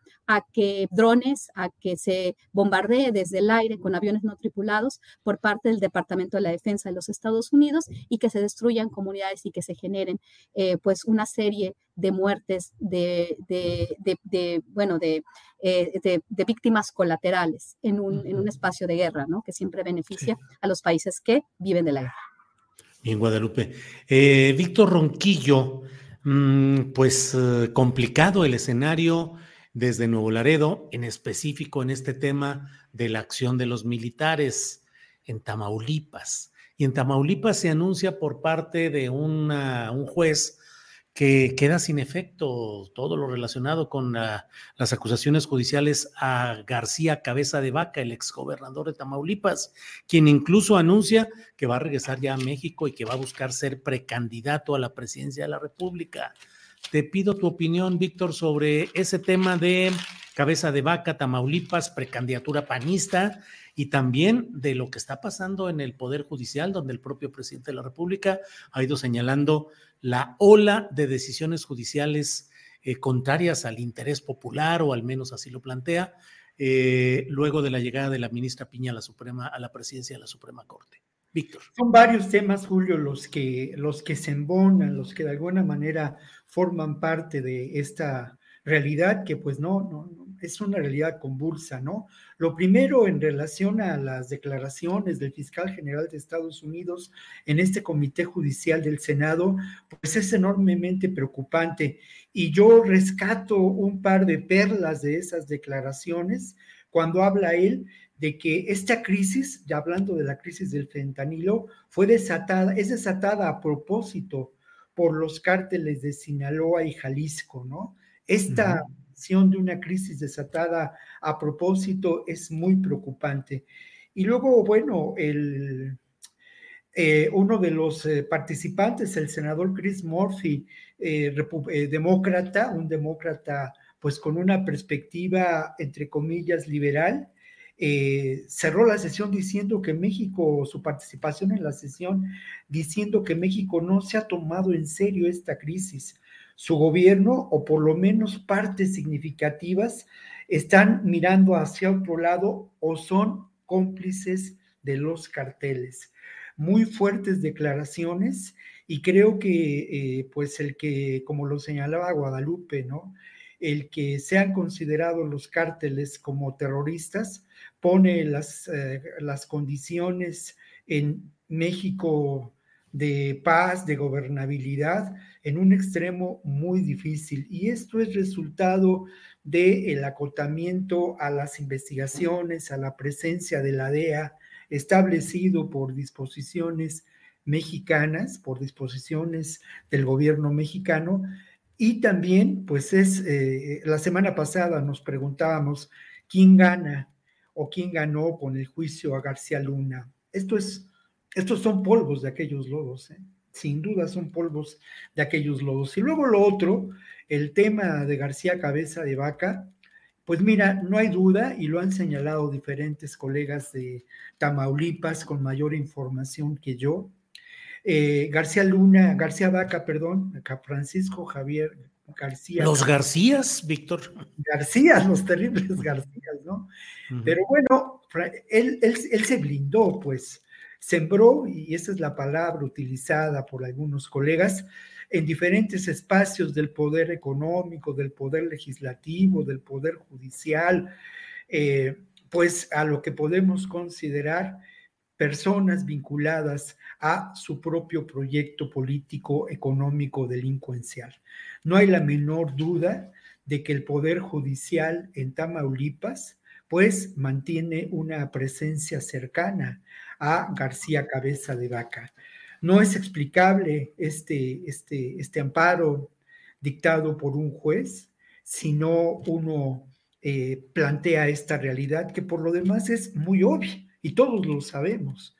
que drones, a que se bombardee desde el aire con aviones no tripulados por parte del Departamento de la Defensa de los Estados Unidos y que se destruyan comunidades y que se generen eh, pues una serie de muertes de, bueno, eh, de, de, víctimas colaterales en un, en un, espacio de guerra, ¿no? Que siempre beneficia a los países que viven de la guerra. Bien, Guadalupe. Eh, Víctor Ronquillo, mm, pues complicado el escenario desde Nuevo Laredo, en específico en este tema de la acción de los militares en Tamaulipas. Y en Tamaulipas se anuncia por parte de un juez que queda sin efecto todo lo relacionado con las acusaciones judiciales a García Cabeza de Vaca, el exgobernador de Tamaulipas, quien incluso anuncia que va a regresar ya a México y que va a buscar ser precandidato a la presidencia de la República. Te pido tu opinión, Víctor, sobre ese tema de cabeza de vaca, Tamaulipas, precandidatura panista y también de lo que está pasando en el Poder Judicial, donde el propio presidente de la República ha ido señalando la ola de decisiones judiciales eh, contrarias al interés popular, o al menos así lo plantea, eh, luego de la llegada de la ministra Piña a la Suprema, a la presidencia de la Suprema Corte. Son varios temas, Julio, los que, los que se embonan, los que de alguna manera forman parte de esta realidad que pues no, no, es una realidad convulsa, ¿no? Lo primero en relación a las declaraciones del fiscal general de Estados Unidos en este comité judicial del Senado, pues es enormemente preocupante. Y yo rescato un par de perlas de esas declaraciones cuando habla él de que esta crisis, ya hablando de la crisis del fentanilo, fue desatada, es desatada a propósito por los cárteles de Sinaloa y Jalisco, ¿no? Esta visión de una crisis desatada a propósito es muy preocupante. Y luego, bueno, el, eh, uno de los eh, participantes, el senador Chris Murphy, eh, demócrata, un demócrata pues con una perspectiva, entre comillas, liberal, eh, cerró la sesión diciendo que México, su participación en la sesión, diciendo que México no se ha tomado en serio esta crisis. Su gobierno, o por lo menos partes significativas, están mirando hacia otro lado o son cómplices de los carteles. Muy fuertes declaraciones y creo que, eh, pues el que, como lo señalaba Guadalupe, ¿no? El que sean considerados los cárteles como terroristas, pone las, eh, las condiciones en México de paz, de gobernabilidad, en un extremo muy difícil. Y esto es resultado del acotamiento a las investigaciones, a la presencia de la DEA establecido por disposiciones mexicanas, por disposiciones del gobierno mexicano. Y también, pues es, eh, la semana pasada nos preguntábamos quién gana o quién ganó con el juicio a García Luna. Esto es, estos son polvos de aquellos lodos, ¿eh? sin duda son polvos de aquellos lodos. Y luego lo otro, el tema de García Cabeza de Vaca, pues mira, no hay duda, y lo han señalado diferentes colegas de Tamaulipas con mayor información que yo. Eh, García Luna, García Vaca, perdón, Francisco Javier García. Los Garcías, Víctor. Garcías, los terribles Garcías, ¿no? Pero bueno, él, él, él se blindó, pues sembró, y esa es la palabra utilizada por algunos colegas, en diferentes espacios del poder económico, del poder legislativo, del poder judicial, eh, pues a lo que podemos considerar personas vinculadas a su propio proyecto político, económico, delincuencial. No hay la menor duda de que el Poder Judicial en Tamaulipas, pues mantiene una presencia cercana a García Cabeza de Vaca. No es explicable este, este, este amparo dictado por un juez, sino uno eh, plantea esta realidad que por lo demás es muy obvia y todos lo sabemos.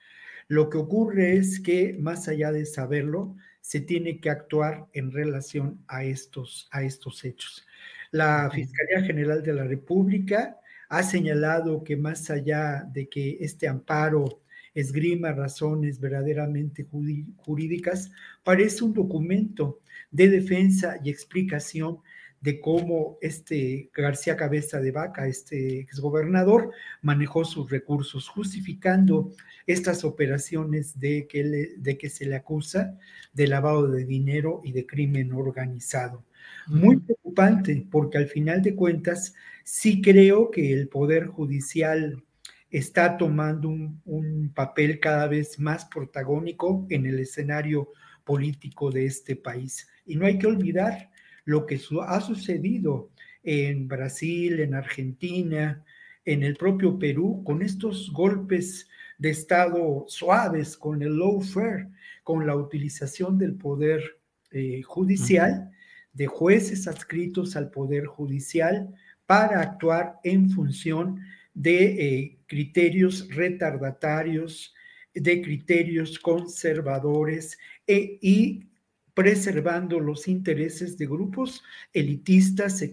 Lo que ocurre es que más allá de saberlo, se tiene que actuar en relación a estos, a estos hechos. La Fiscalía General de la República ha señalado que más allá de que este amparo esgrima razones verdaderamente jurídicas, parece un documento de defensa y explicación de cómo este García Cabeza de Vaca, este exgobernador, manejó sus recursos, justificando estas operaciones de que, de que se le acusa de lavado de dinero y de crimen organizado. Muy preocupante, porque al final de cuentas, sí creo que el Poder Judicial está tomando un, papel cada vez más protagónico en el escenario político de este país. Y no hay que olvidar lo que ha sucedido en Brasil, en Argentina, en el propio Perú, con estos golpes de Estado suaves, con el lawfare, con la utilización del poder eh, judicial, de jueces adscritos al poder judicial para actuar en función de eh, criterios retardatarios, de criterios conservadores e, y preservando los intereses de grupos elitistas e,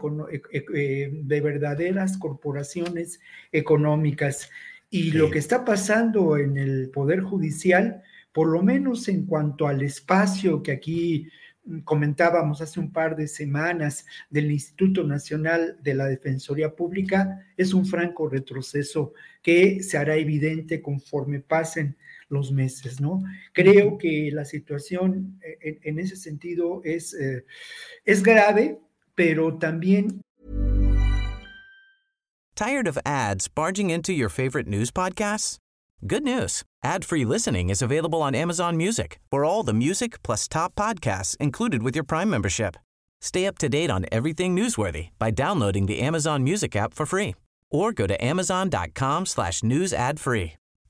e, de verdaderas corporaciones económicas. Y lo que está pasando en el Poder Judicial, por lo menos en cuanto al espacio que aquí comentábamos hace un par de semanas del Instituto Nacional de la Defensoría Pública es un franco retroceso que se hará evidente conforme pasen los meses, ¿no? Creo que la situación eh, en, ese sentido es, eh, es grave, pero también... Tired of ads barging into your favorite news podcasts? Good news. Ad-free listening is available on Amazon Music for all the music plus top podcasts included with your Prime membership. Stay up to date on everything newsworthy by downloading the Amazon Music app for free or go to amazon.com slash news ad free.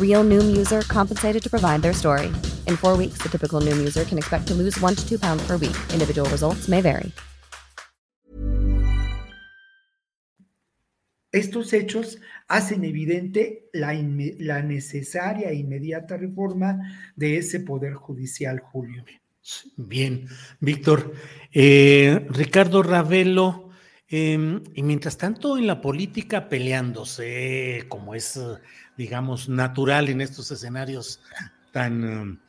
Real Noom user compensated to provide their story. In four weeks, the typical Noom user can expect to lose one to two pounds per week. Individual results may vary. Estos hechos hacen evidente la, la necesaria e inmediata reforma de ese poder judicial, Julio. Bien, Víctor. Eh, Ricardo Ravelo, em, y mientras tanto en la política peleándose, como es, digamos, natural en estos escenarios tan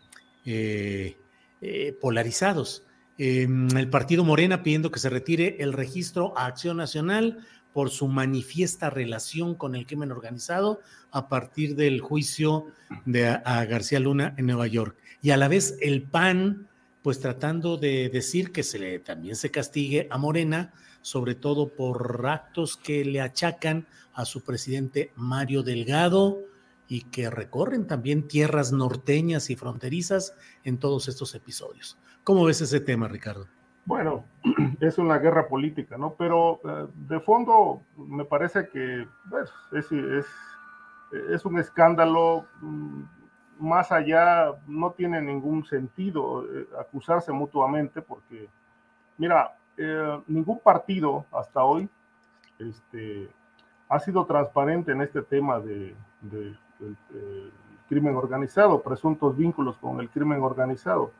eh, eh, polarizados, Em, el partido Morena pidiendo que se retire el registro a Acción Nacional por su manifiesta relación con el crimen organizado a partir del juicio de García Luna en Nueva York. Y a la vez el PAN, pues tratando de decir que se le, también se castigue a Morena, sobre todo por actos que le achacan a su presidente Mario Delgado y que recorren también tierras norteñas y fronterizas en todos estos episodios. ¿Cómo ves ese tema, Ricardo? Bueno, es una guerra política, ¿no? Pero eh, de fondo me parece que pues, es, un escándalo mm, más allá, no tiene ningún sentido eh, acusarse mutuamente porque, mira, eh, ningún partido hasta hoy este, ha sido transparente en este tema de, crimen organizado, presuntos vínculos con el crimen organizado.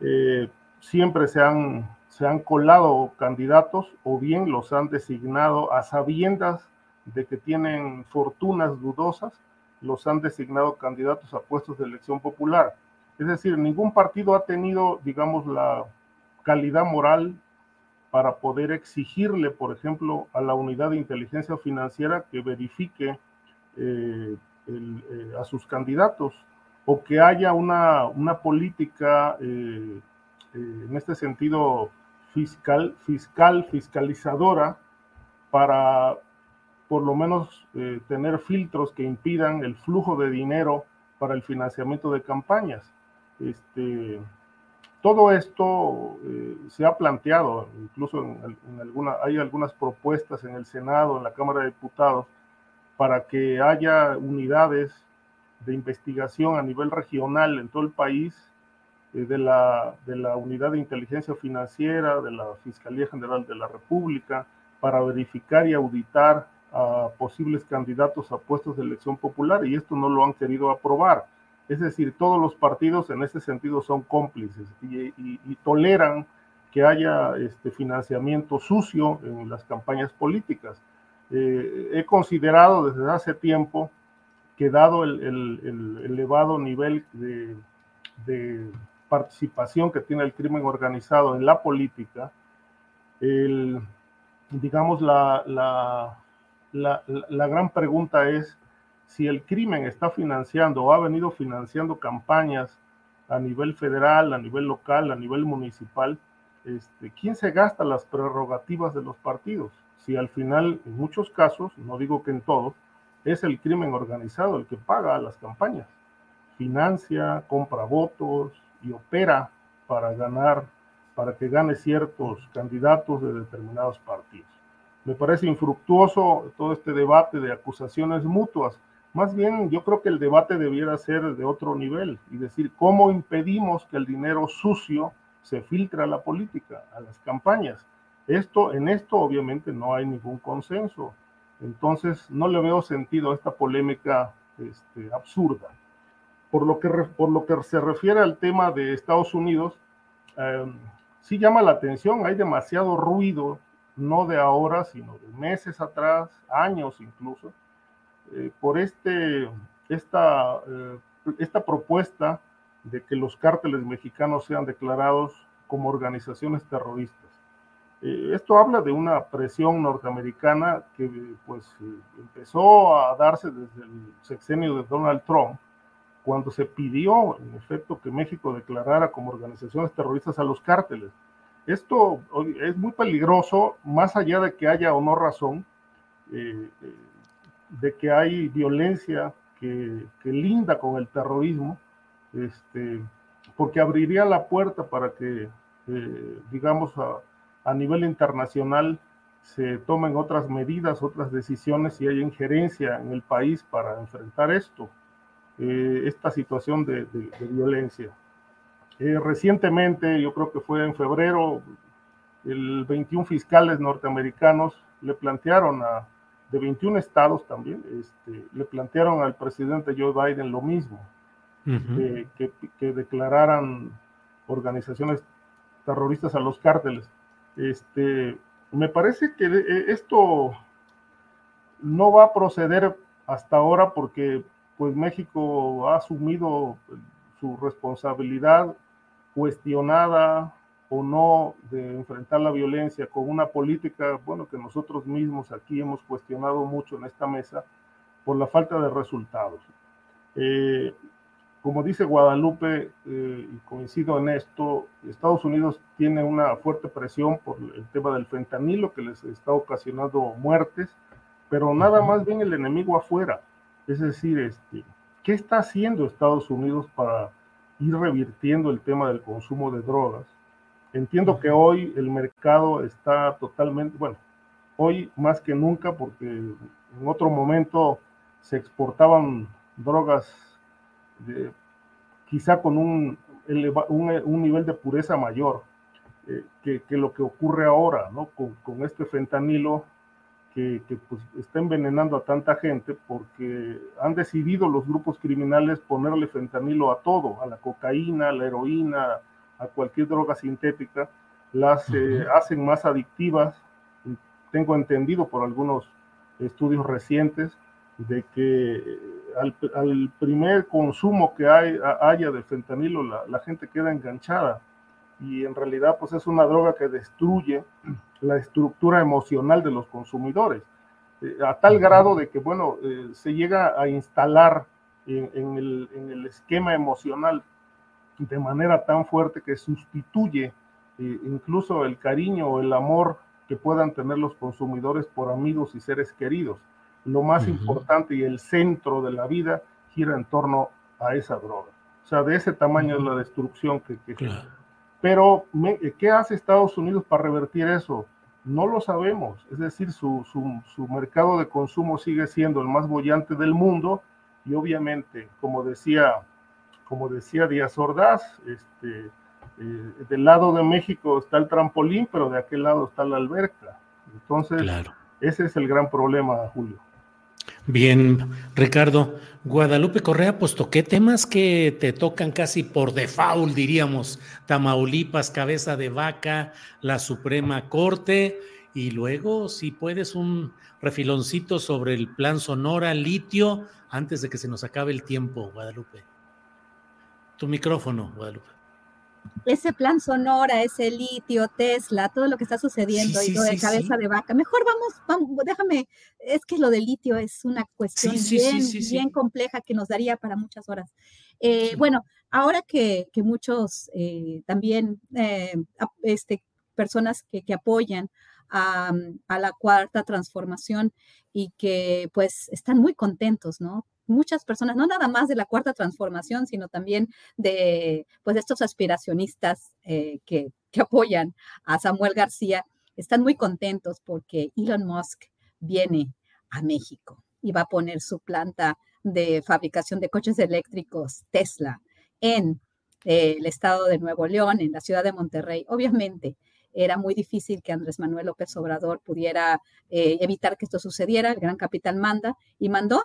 Eh, siempre se han, se han colado candidatos o bien los han designado a sabiendas de que tienen fortunas dudosas, los han designado candidatos a puestos de elección popular. Es decir, ningún partido ha tenido, digamos, la calidad moral para poder exigirle, por ejemplo, a la unidad de inteligencia financiera que verifique eh, eh, a sus candidatos o que haya una, una política, eh, en este sentido, fiscal, fiscal, fiscalizadora, para por lo menos tener filtros que impidan el flujo de dinero para el financiamiento de campañas. Este, todo esto se ha planteado, incluso hay algunas propuestas en el Senado, en la Cámara de Diputados, para que haya unidades de investigación a nivel regional en todo el país, eh, de, la, de la Unidad de Inteligencia Financiera, de la Fiscalía General de la República, para verificar y auditar a posibles candidatos a puestos de elección popular y esto no lo han querido aprobar. Es decir, todos los partidos en ese sentido son cómplices y, toleran que haya este financiamiento sucio en las campañas políticas. Eh, he considerado desde hace tiempo que dado el, elevado nivel de, participación que tiene el crimen organizado en la política, digamos, la, la, la, gran pregunta es si el crimen está financiando o ha venido financiando campañas a nivel federal, a nivel local, a nivel municipal, este, ¿quién se gasta las prerrogativas de los partidos? Si al final, en muchos casos, no digo que en todos, es el crimen organizado el que paga las campañas, financia, compra votos y opera para ganar, para que gane ciertos candidatos de determinados partidos. Me parece infructuoso todo este debate de acusaciones mutuas. Más bien, yo creo que el debate debiera ser de otro nivel y decir cómo impedimos que el dinero sucio se filtre a la política, a las campañas. Esto, en esto obviamente no hay ningún consenso. Entonces, no le veo sentido a esta polémica este, absurda. Por lo, que, por lo que se refiere al tema de Estados Unidos, em, sí llama la atención, hay demasiado ruido, no de ahora, sino de meses atrás, años incluso, eh, por este, esta, eh, esta propuesta de que los cárteles mexicanos sean declarados como organizaciones terroristas. Eh, esto habla de una presión norteamericana que pues empezó a darse desde el sexenio de Donald Trump, cuando se pidió en efecto que México declarara como organizaciones terroristas a los cárteles. Esto es muy peligroso, más allá de que haya o no razón, de que hay violencia que, que, linda con el terrorismo, este, porque abriría la puerta para que, digamos, a, a nivel internacional se tomen otras medidas, otras decisiones y hay injerencia en el país para enfrentar esto, eh, esta situación de, violencia. Eh, recientemente, yo creo que fue en febrero, el 21 fiscales norteamericanos le plantearon a, de 21 estados también, este, le plantearon al presidente Joe Biden lo mismo, que, que declararan organizaciones terroristas a los cárteles. Este, me parece que eh, esto no va a proceder hasta ahora porque pues México ha asumido su responsabilidad cuestionada, o no de enfrentar la violencia con una política, bueno, que nosotros mismos aquí hemos cuestionado mucho en esta mesa por la falta de resultados. Eh, como dice Guadalupe, eh, y coincido en esto, Estados Unidos tiene una fuerte presión por el tema del fentanilo que les está ocasionando muertes, pero nada más bien el enemigo afuera. Es decir, este, ¿qué está haciendo Estados Unidos para ir revirtiendo el tema del consumo de drogas? Entiendo que hoy el mercado está totalmente, bueno, hoy más que nunca, porque en otro momento se exportaban drogas quizá con un, un, nivel de pureza mayor eh, que, lo que ocurre ahora, ¿no? Con, con este fentanilo que, que pues, está envenenando a tanta gente porque han decidido los grupos criminales ponerle fentanilo a todo, a la cocaína, a la heroína, a cualquier droga sintética, las eh, hacen más adictivas. Tengo entendido por algunos estudios recientes de que eh, al, primer consumo que hay, haya de fentanilo, la, gente queda enganchada. Y en realidad pues es una droga que destruye la estructura emocional de los consumidores, eh, a tal grado de que, bueno, eh, se llega a instalar en, el, en, el, esquema emocional de manera tan fuerte que sustituye incluso el cariño o el amor que puedan tener los consumidores por amigos y seres queridos lo más importante y el centro de la vida gira en torno a esa droga. O sea, de ese tamaño es la destrucción que... Pero, ¿qué hace Estados Unidos para revertir eso? No lo sabemos. Es decir, su, su, mercado de consumo sigue siendo el más bollante del mundo y obviamente, como decía, como decía Díaz Ordaz, este, eh, del lado de México está el trampolín, pero de aquel lado está la alberca. Entonces, ese es el gran problema, Julio. Bien, Ricardo. Guadalupe Correa, pues toqué temas que te tocan casi por default, diríamos. Tamaulipas, cabeza de vaca, la Suprema Corte, y luego, si puedes, un refiloncito sobre el plan Sonora, litio, antes de que se nos acabe el tiempo, Guadalupe. Tu micrófono, Guadalupe ese plan sonora, ese litio, Tesla, todo lo que está sucediendo y lo de cabeza de vaca. Mejor vamos, vamos, déjame, es que lo de litio es una cuestión bien, bien compleja que nos daría para muchas horas. Eh, bueno, ahora que, que muchos eh, también, eh, este, personas que, que apoyan a, a, la cuarta transformación y que pues están muy contentos, ¿no? Muchas personas, no nada más de la cuarta transformación, sino también de pues estos aspiracionistas eh, que, que apoyan a Samuel García, están muy contentos porque Elon Musk viene a México y va a poner su planta de fabricación de coches eléctricos Tesla en eh, el estado de Nuevo León, en la ciudad de Monterrey. Obviamente, era muy difícil que Andrés Manuel López Obrador pudiera eh, evitar que esto sucediera. El gran capital manda y mandó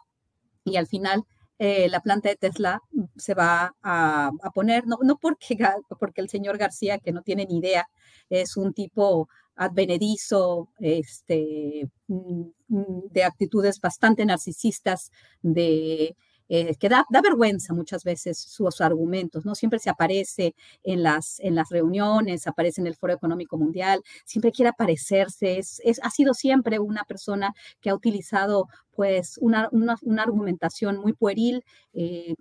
y al final eh, la planta de Tesla se va a, poner, no, no porque, porque el señor García, que no tiene ni idea, es un tipo advenedizo, este, mm, mm, de actitudes bastante narcisistas, de eh, que da, vergüenza muchas veces sus argumentos, ¿no? Siempre se aparece en las, en las reuniones, aparece en el Foro Económico Mundial, siempre quiere aparecerse, es, ha sido siempre una persona que ha utilizado pues una, una, argumentación muy pueril, eh,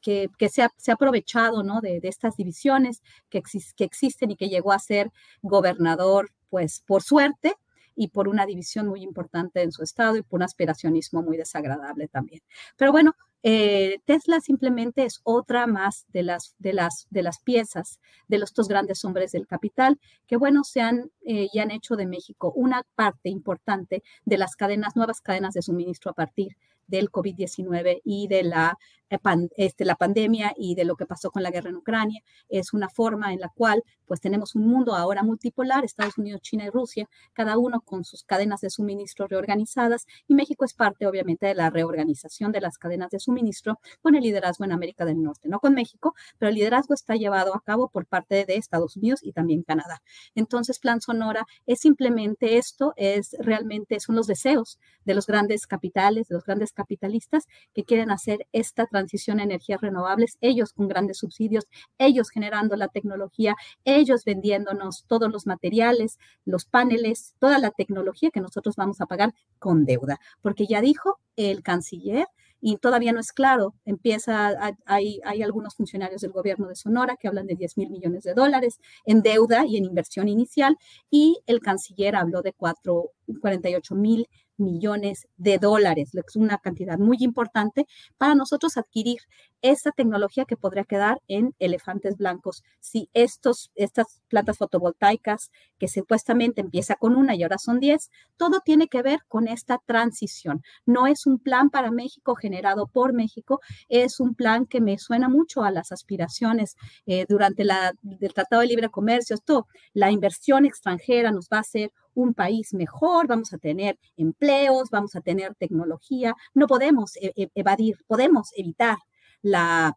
que, que se, ha, se, ha, aprovechado ¿no? de, de estas divisiones que, que existen y que llegó a ser gobernador pues por suerte, y por una división muy importante en su estado y por un aspiracionismo muy desagradable también. Pero bueno, eh, Tesla simplemente es otra más de las, de las, de las piezas de los dos grandes hombres del capital que, bueno, se han eh, y han hecho de México una parte importante de las cadenas, nuevas cadenas de suministro a partir del COVID-19 y de la, eh, este, la pandemia y de lo que pasó con la guerra en Ucrania. Es una forma en la cual pues tenemos un mundo ahora multipolar, Estados Unidos, China y Rusia, cada uno con sus cadenas de suministro reorganizadas y México es parte obviamente de la reorganización de las cadenas de suministro con el liderazgo en América del Norte, no con México, pero el liderazgo está llevado a cabo por parte de Estados Unidos y también Canadá. Entonces, Plan Sonora es simplemente esto, es realmente son los deseos de los grandes capitales, de los grandes capitalistas que quieren hacer esta transición transición a energías renovables, ellos con grandes subsidios, ellos generando la tecnología, ellos vendiéndonos todos los materiales, los paneles, toda la tecnología que nosotros vamos a pagar con deuda, porque ya dijo el canciller y todavía no es claro. Empieza, hay, hay algunos funcionarios del gobierno de Sonora que hablan de 10 mil millones de dólares en deuda y en inversión inicial, y el canciller habló de 4, 48 mil millones de dólares, es una cantidad muy importante para nosotros adquirir esa tecnología que podría quedar en elefantes blancos. Si estos, estas plantas fotovoltaicas, que supuestamente empieza con una y ahora son 10, todo tiene que ver con esta transición. No es un plan para México generado por México, es un plan que me suena mucho a las aspiraciones eh, durante la, el Tratado de Libre Comercio. Esto, la inversión extranjera nos va a hacer un país mejor, vamos a tener empleos, vamos a tener tecnología. No podemos e, e, evadir, podemos evitar la,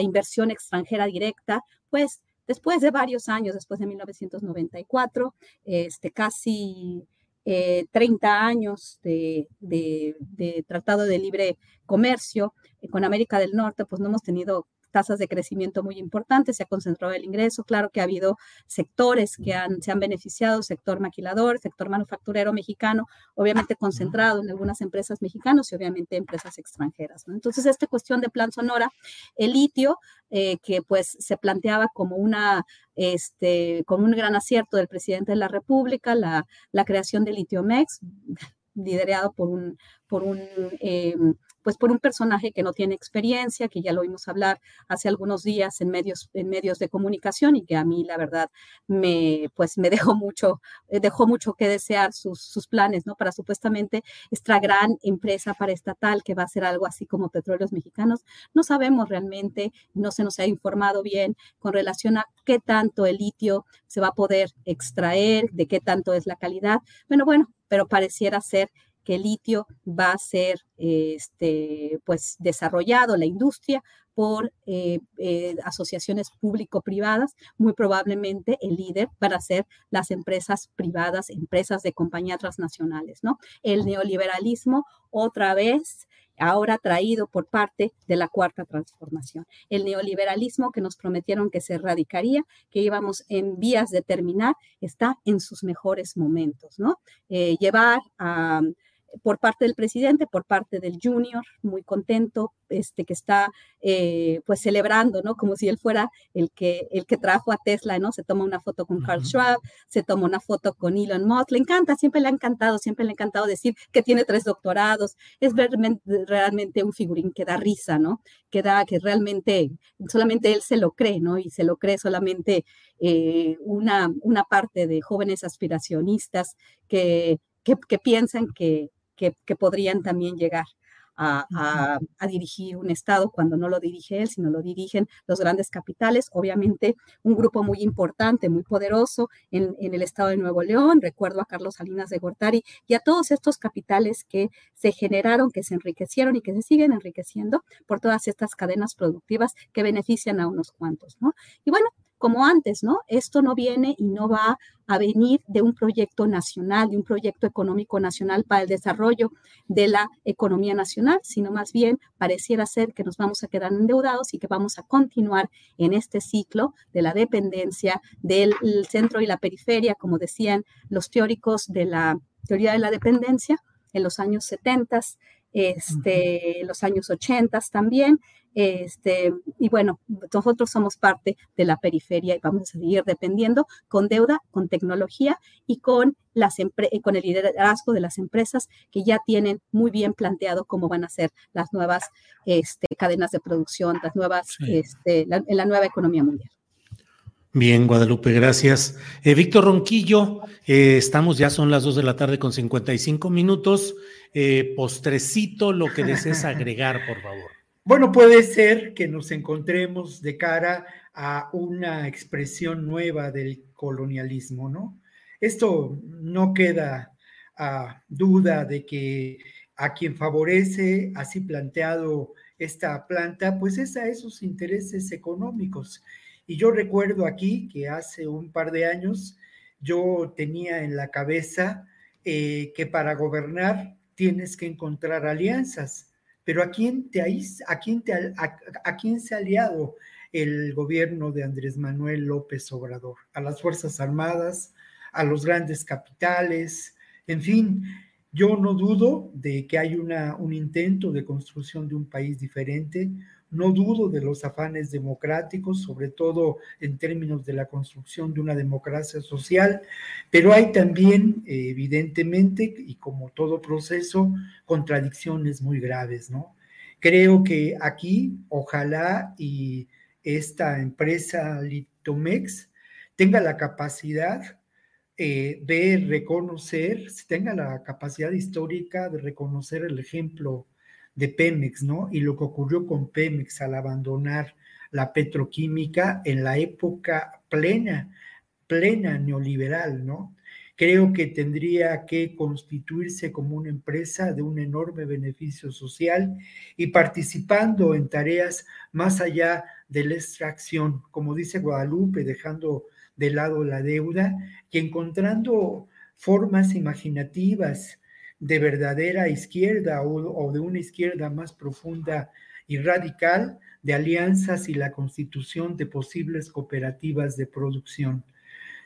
inversión extranjera directa, pues después de varios años, después de 1994, este, casi 30 eh, años de, de, tratado de libre comercio eh, con América del Norte, pues no hemos tenido tasas de crecimiento muy importantes, se ha concentrado el ingreso, claro que ha habido sectores que han, se han beneficiado, sector maquilador, sector manufacturero mexicano, obviamente concentrado en algunas empresas mexicanas y obviamente empresas extranjeras. Entonces, esta cuestión de plan Sonora, el litio, eh, que pues se planteaba como una, este, un gran acierto del presidente de la República, la, creación de Litiomex, liderado por un, por un eh, pues por un personaje que no tiene experiencia, que ya lo oímos hablar hace algunos días en medios, en medios de comunicación y que a mí la verdad me, pues me dejó mucho, eh, dejó mucho que desear sus, sus planes, ¿no? Para supuestamente esta gran empresa paraestatal que va a ser algo así como Petróleos Mexicanos. No sabemos realmente, no se nos ha informado bien con relación a qué tanto el litio se va a poder extraer, de qué tanto es la calidad. Bueno, bueno, pero pareciera ser que el litio va a ser este, pues, desarrollado, la industria, por eh, eh, asociaciones público-privadas, muy probablemente el líder van a ser las empresas privadas, empresas de compañías transnacionales, ¿no? El neoliberalismo otra vez ahora traído por parte de la cuarta transformación. El neoliberalismo que nos prometieron que se erradicaría, que íbamos en vías de terminar, está en sus mejores momentos, ¿no? Eh, llevar a por parte del presidente, por parte del junior, muy contento, este, que está eh, pues celebrando, ¿no? Como si él fuera el que, el que trajo a Tesla, ¿no? Se toma una foto con Carl Schwab, se toma una foto con Elon Musk, le encanta, siempre le ha encantado, siempre le ha encantado decir que tiene tres doctorados, es realmente, un figurín que da risa, ¿no? Que da, que realmente solamente él se lo cree, ¿no? Y se lo cree solamente eh, una, una parte de jóvenes aspiracionistas que, que piensan que, que, podrían también llegar a, dirigir un Estado cuando no lo dirige él, sino lo dirigen los grandes capitales. Obviamente, un grupo muy importante, muy poderoso en, el Estado de Nuevo León. Recuerdo a Carlos Salinas de Gortari y a todos estos capitales que se generaron, que se enriquecieron y que se siguen enriqueciendo por todas estas cadenas productivas que benefician a unos cuantos, ¿no? Y bueno, como antes, ¿no? Esto no viene y no va a venir de un proyecto nacional, de un proyecto económico nacional para el desarrollo de la economía nacional, sino más bien pareciera ser que nos vamos a quedar endeudados y que vamos a continuar en este ciclo de la dependencia del centro y la periferia, como decían los teóricos de la teoría de la dependencia en los años 70, este, los años 80 también, este, y bueno, nosotros somos parte de la periferia y vamos a seguir dependiendo con deuda, con tecnología y con, las con el liderazgo de las empresas que ya tienen muy bien planteado cómo van a ser las nuevas este, cadenas de producción, las nuevas, este, la, en la nueva economía mundial. Bien, Guadalupe, gracias. Eh, Víctor Ronquillo, eh, estamos ya, son las dos de la tarde con 55 minutos. Eh, postrecito, lo que desees agregar, por favor. Bueno, puede ser que nos encontremos de cara a una expresión nueva del colonialismo, ¿no? Esto no queda a duda de que a quien favorece así planteado esta planta, pues es a esos intereses económicos. Y yo recuerdo aquí que hace un par de años yo tenía en la cabeza eh, que para gobernar tienes que encontrar alianzas pero ¿a quién, te, a, quién te, a, quién se ha aliado el gobierno de Andrés Manuel López Obrador? A las Fuerzas Armadas, a los grandes capitales, en fin, yo no dudo de que hay una, un intento de construcción de un país diferente, no dudo de los afanes democráticos, sobre todo en términos de la construcción de una democracia social, pero hay también, evidentemente, y como todo proceso, contradicciones muy graves, ¿no? Creo que aquí, ojalá y esta empresa Litomex tenga la capacidad eh, de reconocer, tenga la capacidad histórica de reconocer el ejemplo de Pemex, ¿no? Y lo que ocurrió con Pemex al abandonar la petroquímica en la época plena, plena neoliberal, ¿no? Creo que tendría que constituirse como una empresa de un enorme beneficio social y participando en tareas más allá de la extracción, como dice Guadalupe, dejando de lado la deuda y encontrando formas imaginativas de verdadera izquierda o, de una izquierda más profunda y radical de alianzas y la constitución de posibles cooperativas de producción.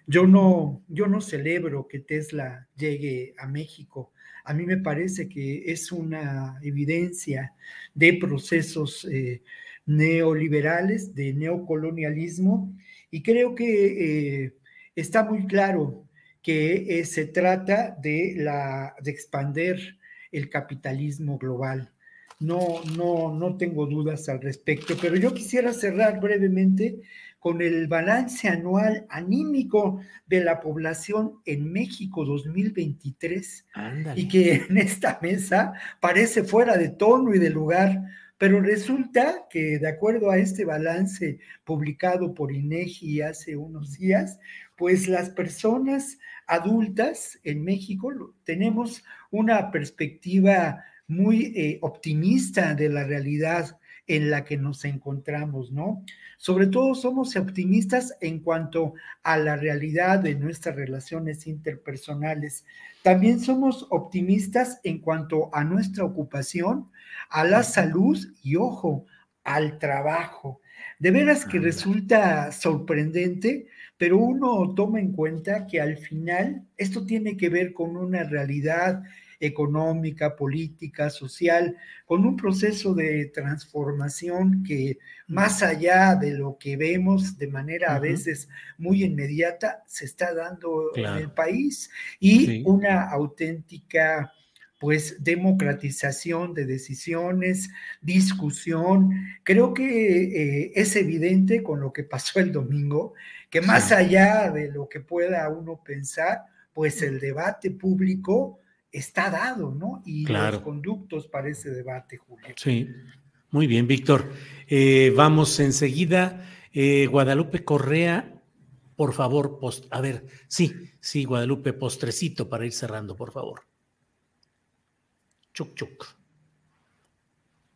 Yo no, yo no celebro que Tesla llegue a México. A mí me parece que es una evidencia de procesos eh, neoliberales, de neocolonialismo, y creo que eh, está muy claro que eh, se trata de, la, de expander el capitalismo global. No, no, no tengo dudas al respecto, pero yo quisiera cerrar brevemente con el balance anual anímico de la población en México 2023 y que en esta mesa parece fuera de tono y de lugar, pero resulta que de acuerdo a este balance publicado por INEGI hace unos días, pues las personas adultas en México tenemos una perspectiva muy eh, optimista de la realidad en la que nos encontramos, ¿no? Sobre todo somos optimistas en cuanto a la realidad de nuestras relaciones interpersonales. También somos optimistas en cuanto a nuestra ocupación, a la salud y, ojo, al trabajo. De veras que resulta sorprendente, pero uno toma en cuenta que al final esto tiene que ver con una realidad económica, política, social, con un proceso de transformación que más allá de lo que vemos de manera a veces muy inmediata, se está dando en el país. Y una auténtica pues democratización de decisiones, discusión. Creo que eh, es evidente con lo que pasó el domingo, que más allá de lo que pueda uno pensar, pues el debate público está dado, ¿no? Y los conductos para ese debate, Julio. Sí, muy bien, Víctor. Eh, vamos enseguida. Eh, Guadalupe Correa, por favor, post a ver, sí, sí, Guadalupe, postrecito para ir cerrando, por favor. Chuc, chuc.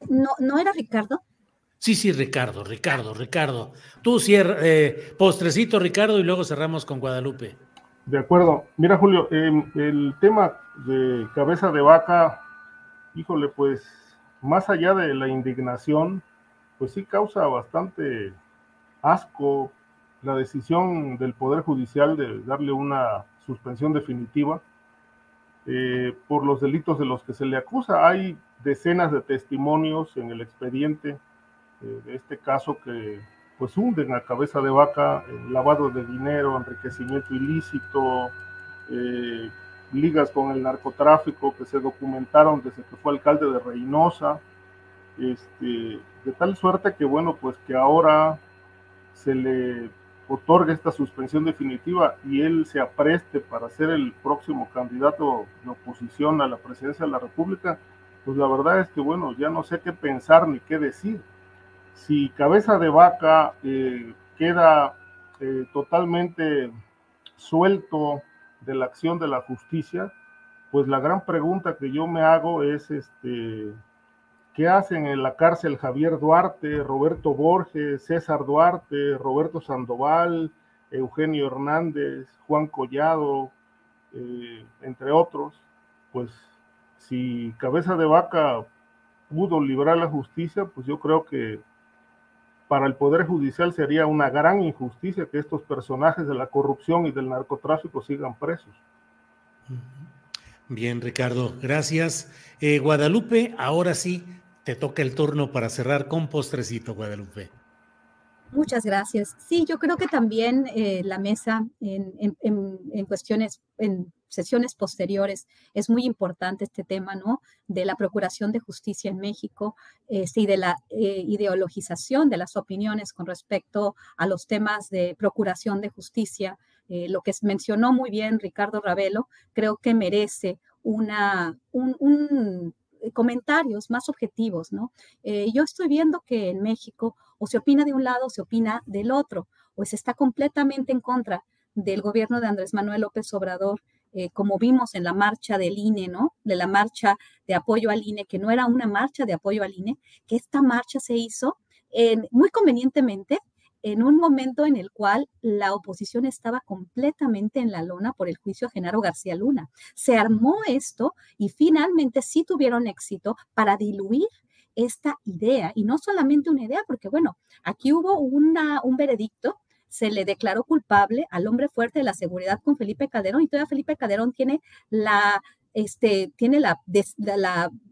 ¿No, ¿No era Ricardo? Sí, sí, Ricardo, Ricardo, Ricardo. Tú cierra, eh, postrecito, Ricardo, y luego cerramos con Guadalupe. De acuerdo. Mira, Julio, em, el tema de cabeza de vaca, híjole, pues más allá de la indignación, pues sí causa bastante asco la decisión del Poder Judicial de darle una suspensión definitiva eh, por los delitos de los que se le acusa. Hay decenas de testimonios en el expediente eh, de este caso que pues hunden a cabeza de vaca lavado de dinero, enriquecimiento ilícito, eh, ligas con el narcotráfico que se documentaron desde que fue alcalde de Reynosa, este, de tal suerte que bueno, pues que ahora se le otorga esta suspensión definitiva y él se apreste para ser el próximo candidato de oposición a la presidencia de la República, pues la verdad es que, bueno, ya no sé qué pensar ni qué decir. Si cabeza de vaca eh, queda eh, totalmente suelto de la acción de la justicia, pues la gran pregunta que yo me hago es, este, ¿Qué hacen en la cárcel Javier Duarte, Roberto Borges, César Duarte, Roberto Sandoval, Eugenio Hernández, Juan Collado, eh, entre otros? Pues si Cabeza de Vaca pudo librar la justicia, pues yo creo que para el Poder Judicial sería una gran injusticia que estos personajes de la corrupción y del narcotráfico sigan presos. Bien, Ricardo, gracias. Eh, Guadalupe, ahora sí, te toca el turno para cerrar con postrecito, Guadalupe. Muchas gracias. Sí, yo creo que también eh, la mesa en, en, cuestiones, en sesiones posteriores, es muy importante este tema, ¿no? De la procuración de justicia en México este, y de la eh, ideologización de las opiniones con respecto a los temas de procuración de justicia. Eh, lo que mencionó muy bien Ricardo Ravelo, creo que merece una, un comentarios más objetivos, ¿no? Eh, yo estoy viendo que en México o se opina de un lado o se opina del otro, o se está completamente en contra del gobierno de Andrés Manuel López Obrador, eh, como vimos en la marcha del INE, ¿no? De la marcha de apoyo al INE, que no era una marcha de apoyo al INE, que esta marcha se hizo muy convenientemente en un momento en el cual la oposición estaba completamente en la lona por el juicio a Genaro García Luna. Se armó esto y finalmente sí tuvieron éxito para diluir esta idea y no solamente una idea, porque bueno, aquí hubo una, un veredicto se le declaró culpable al hombre fuerte de la seguridad con Felipe Calderón y todavía Felipe Calderón tiene la este, tiene la,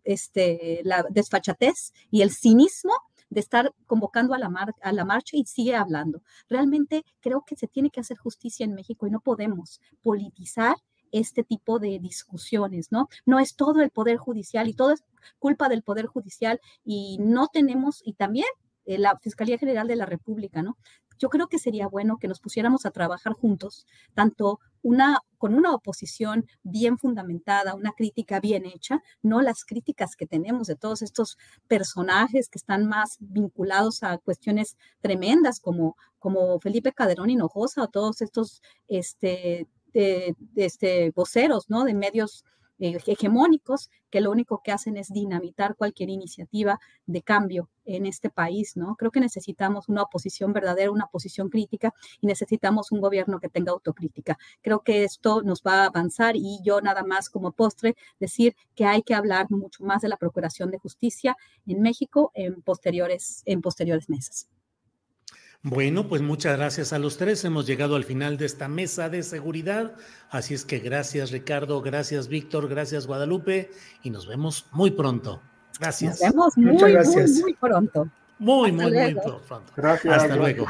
este, la desfachatez y el cinismo de estar convocando a la, a la marcha y sigue hablando. Realmente creo que se tiene que hacer justicia en México y no podemos politizar este tipo de discusiones, ¿no? No es todo el Poder Judicial y todo es culpa del Poder Judicial y no tenemos, y también eh, la Fiscalía General de la República, ¿no? Yo creo que sería bueno que nos pusiéramos a trabajar juntos, tanto una, con una oposición bien fundamentada, una crítica bien hecha, no las críticas que tenemos de todos estos personajes que están más vinculados a cuestiones tremendas como, como Felipe Calderón Hinojosa o todos estos este, este, voceros ¿no? de medios eh, hegemónicos que lo único que hacen es dinamitar cualquier iniciativa de cambio en este país, ¿no? Creo que necesitamos una oposición verdadera, una oposición crítica y necesitamos un gobierno que tenga autocrítica. Creo que esto nos va a avanzar y yo nada más como postre decir que hay que hablar mucho más de la procuración de justicia en México en posteriores, en posteriores mesas. Bueno, pues muchas gracias a los tres. Hemos llegado al final de esta mesa de seguridad. Así es que gracias Ricardo, gracias Víctor, gracias Guadalupe y nos vemos muy pronto. Gracias. Nos vemos muy, muchas gracias. muy, muy pronto. Muy, muy, muy pronto. Gracias. Hasta luego.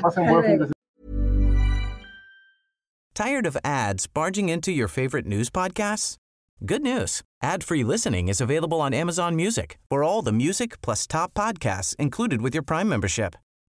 Tired of ads barging into your favorite news podcasts? Good news. Ad-free listening is available on Amazon Music. For all the music plus top podcasts included with your Prime membership.